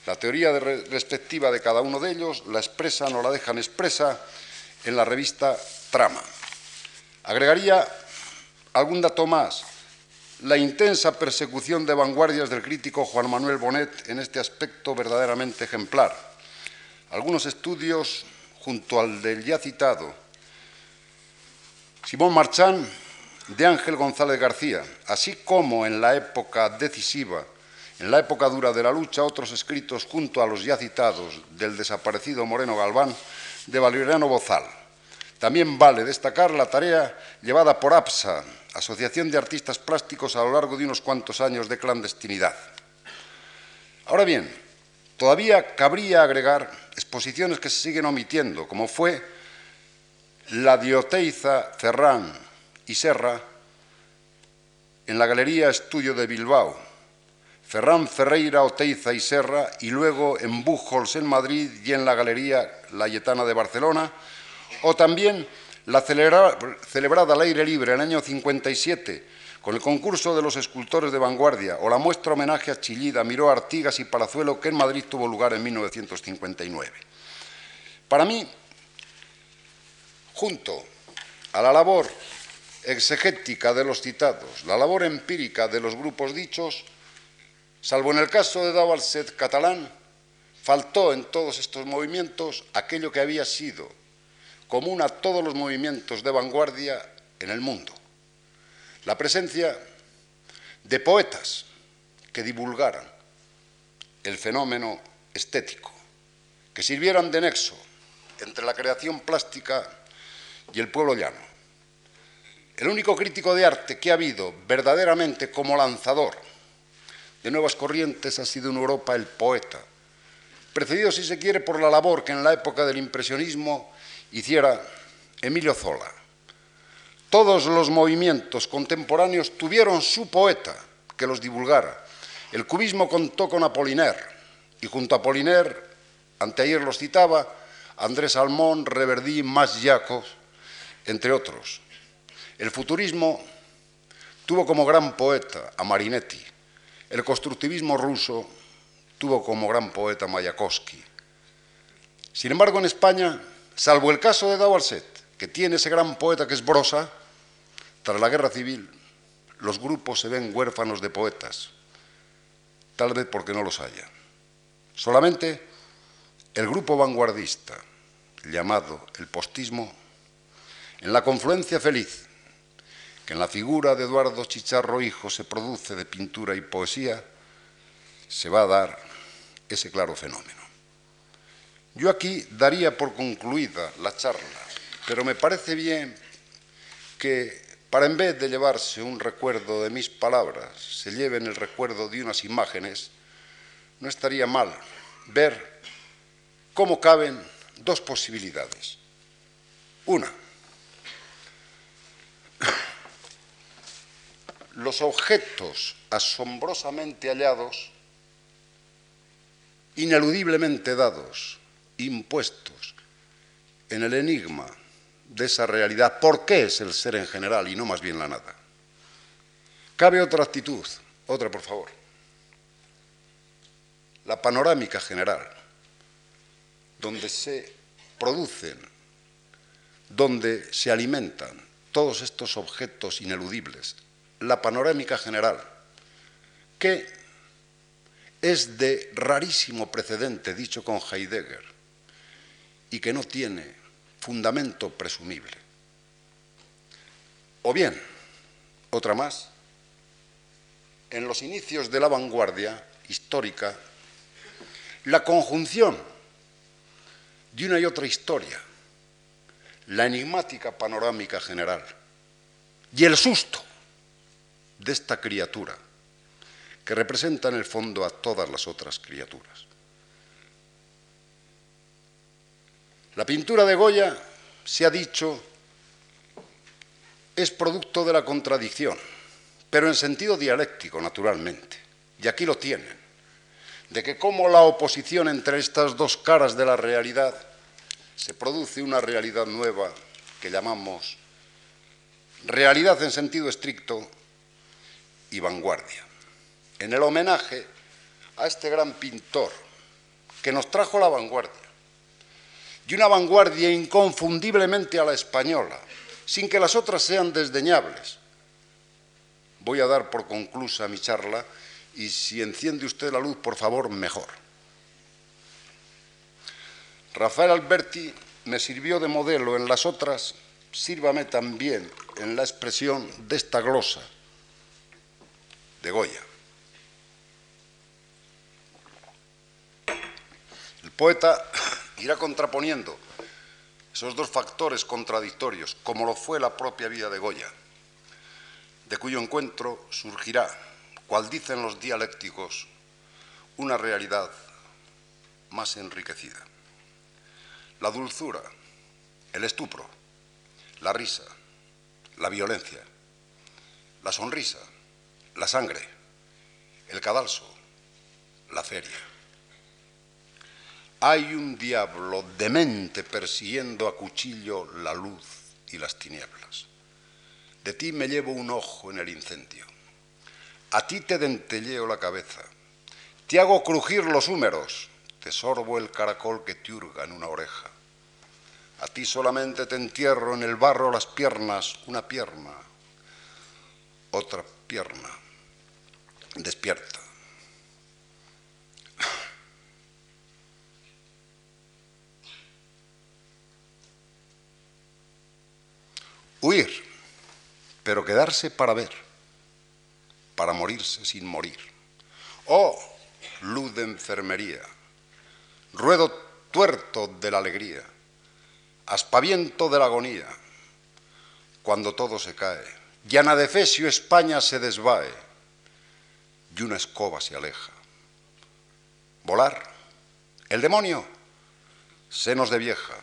La teoría respectiva de cada uno de ellos la expresan o la dejan expresa en la revista Trama. Agregaría algún dato más la intensa persecución de vanguardias del crítico Juan Manuel Bonet en este aspecto verdaderamente ejemplar. Algunos estudios, junto al del ya citado Simón Marchán, de Ángel González García, así como en la época decisiva, en la época dura de la lucha, otros escritos junto a los ya citados del desaparecido Moreno Galván, de Valeriano Bozal. También vale destacar la tarea llevada por APSA, Asociación de Artistas Plásticos a lo largo de unos cuantos años de clandestinidad. Ahora bien, todavía cabría agregar exposiciones que se siguen omitiendo, como fue la Dioteiza Ferrán y Serra en la Galería Estudio de Bilbao, Ferrán Ferreira, Oteiza y Serra, y luego en Bujols en Madrid y en la Galería Layetana de Barcelona, o también la celebrada al aire libre en el año 57 con el concurso de los escultores de vanguardia o la muestra homenaje a Chillida, Miró, Artigas y Palazuelo que en Madrid tuvo lugar en 1959. Para mí, junto a la labor exegética de los citados, la labor empírica de los grupos dichos, salvo en el caso de Davalset catalán, faltó en todos estos movimientos aquello que había sido común a todos los movimientos de vanguardia en el mundo. La presencia de poetas que divulgaran el fenómeno estético, que sirvieran de nexo entre la creación plástica y el pueblo llano. El único crítico de arte que ha habido verdaderamente como lanzador de nuevas corrientes ha sido en Europa el poeta, precedido, si se quiere, por la labor que en la época del impresionismo hiciera Emilio Zola. Todos los movimientos contemporáneos tuvieron su poeta que los divulgara. El cubismo contó con Apollinaire y junto a Apollinaire, anteayer los citaba, Andrés Almón, Reverdí, Mas entre otros. El futurismo tuvo como gran poeta a Marinetti. El constructivismo ruso tuvo como gran poeta Mayakovsky. Sin embargo, en España, salvo el caso de Dauerset, que tiene ese gran poeta que es Brosa, tras la guerra civil, los grupos se ven huérfanos de poetas, tal vez porque no los haya. Solamente el grupo vanguardista, llamado el postismo, en la confluencia feliz en la figura de Eduardo Chicharro Hijo se produce de pintura y poesía, se va a dar ese claro fenómeno. Yo aquí daría por concluida la charla, pero me parece bien que para en vez de llevarse un recuerdo de mis palabras, se lleven el recuerdo de unas imágenes, no estaría mal ver cómo caben dos posibilidades. Una, los objetos asombrosamente hallados, ineludiblemente dados, impuestos en el enigma de esa realidad, ¿por qué es el ser en general y no más bien la nada? Cabe otra actitud, otra por favor. La panorámica general, donde se producen, donde se alimentan todos estos objetos ineludibles, la panorámica general, que es de rarísimo precedente dicho con Heidegger y que no tiene fundamento presumible. O bien, otra más, en los inicios de la vanguardia histórica, la conjunción de una y otra historia, la enigmática panorámica general y el susto de esta criatura que representa en el fondo a todas las otras criaturas. La pintura de Goya, se ha dicho, es producto de la contradicción, pero en sentido dialéctico, naturalmente. Y aquí lo tienen, de que como la oposición entre estas dos caras de la realidad se produce una realidad nueva que llamamos realidad en sentido estricto y vanguardia. En el homenaje a este gran pintor que nos trajo la vanguardia, y una vanguardia inconfundiblemente a la española, sin que las otras sean desdeñables. Voy a dar por conclusa mi charla y si enciende usted la luz, por favor, mejor. Rafael Alberti me sirvió de modelo en las otras, sírvame también en la expresión de esta glosa de Goya. El poeta irá contraponiendo esos dos factores contradictorios, como lo fue la propia vida de Goya, de cuyo encuentro surgirá, cual dicen los dialécticos, una realidad más enriquecida. La dulzura, el estupro, la risa, la violencia, la sonrisa, la sangre, el cadalso, la feria. Hay un diablo demente persiguiendo a cuchillo la luz y las tinieblas. De ti me llevo un ojo en el incendio. A ti te dentelleo la cabeza. Te hago crujir los húmeros. Te sorbo el caracol que te hurga en una oreja. A ti solamente te entierro en el barro las piernas, una pierna, otra pierna. Despierta. Huir, pero quedarse para ver, para morirse sin morir. Oh, luz de enfermería, ruedo tuerto de la alegría, aspaviento de la agonía, cuando todo se cae, llana de Fesio España se desvae y una escoba se aleja. Volar, el demonio, senos de vieja,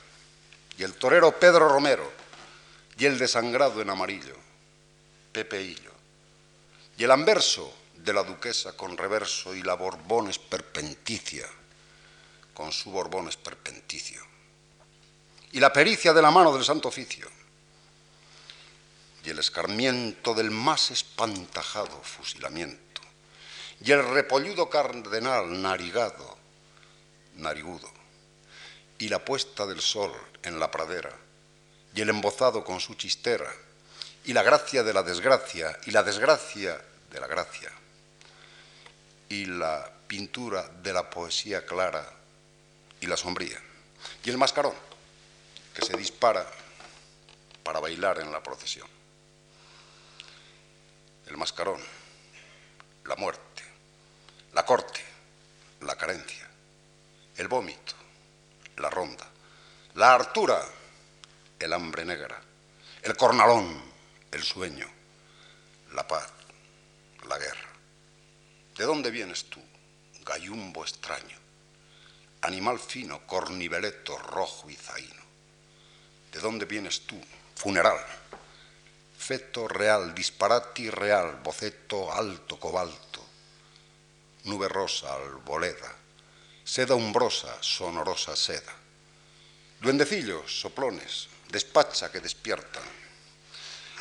y el torero Pedro Romero, y el desangrado en amarillo, Pepe Hillo, y el anverso de la duquesa con reverso y la Borbón esperpenticia con su Borbón esperpenticio, y la pericia de la mano del Santo Oficio, y el escarmiento del más espantajado fusilamiento, y el repolludo cardenal narigado, narigudo, y la puesta del sol en la pradera, y el embozado con su chistera, y la gracia de la desgracia, y la desgracia de la gracia, y la pintura de la poesía clara y la sombría, y el mascarón, que se dispara para bailar en la procesión. El mascarón, la muerte, la corte, la carencia, el vómito, la ronda, la hartura, el hambre negra, el cornalón, el sueño, la paz, la guerra. ¿De dónde vienes tú, gallumbo extraño, animal fino, corniveleto, rojo y zaino? ¿De dónde vienes tú, funeral? Feto real, disparati real, boceto alto, cobalto, nube rosa, alboleda, seda umbrosa, sonorosa seda. Duendecillos, soplones, despacha que despiertan.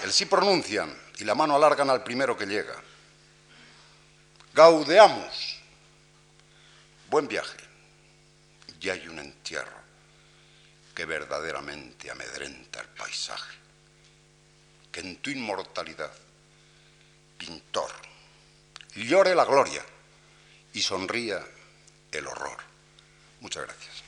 El sí pronuncian y la mano alargan al primero que llega. Gaudeamos. Buen viaje. Y hay un entierro que verdaderamente amedrenta el paisaje. Que en tu inmortalidad, pintor, llore la gloria y sonría el horror. Muchas gracias.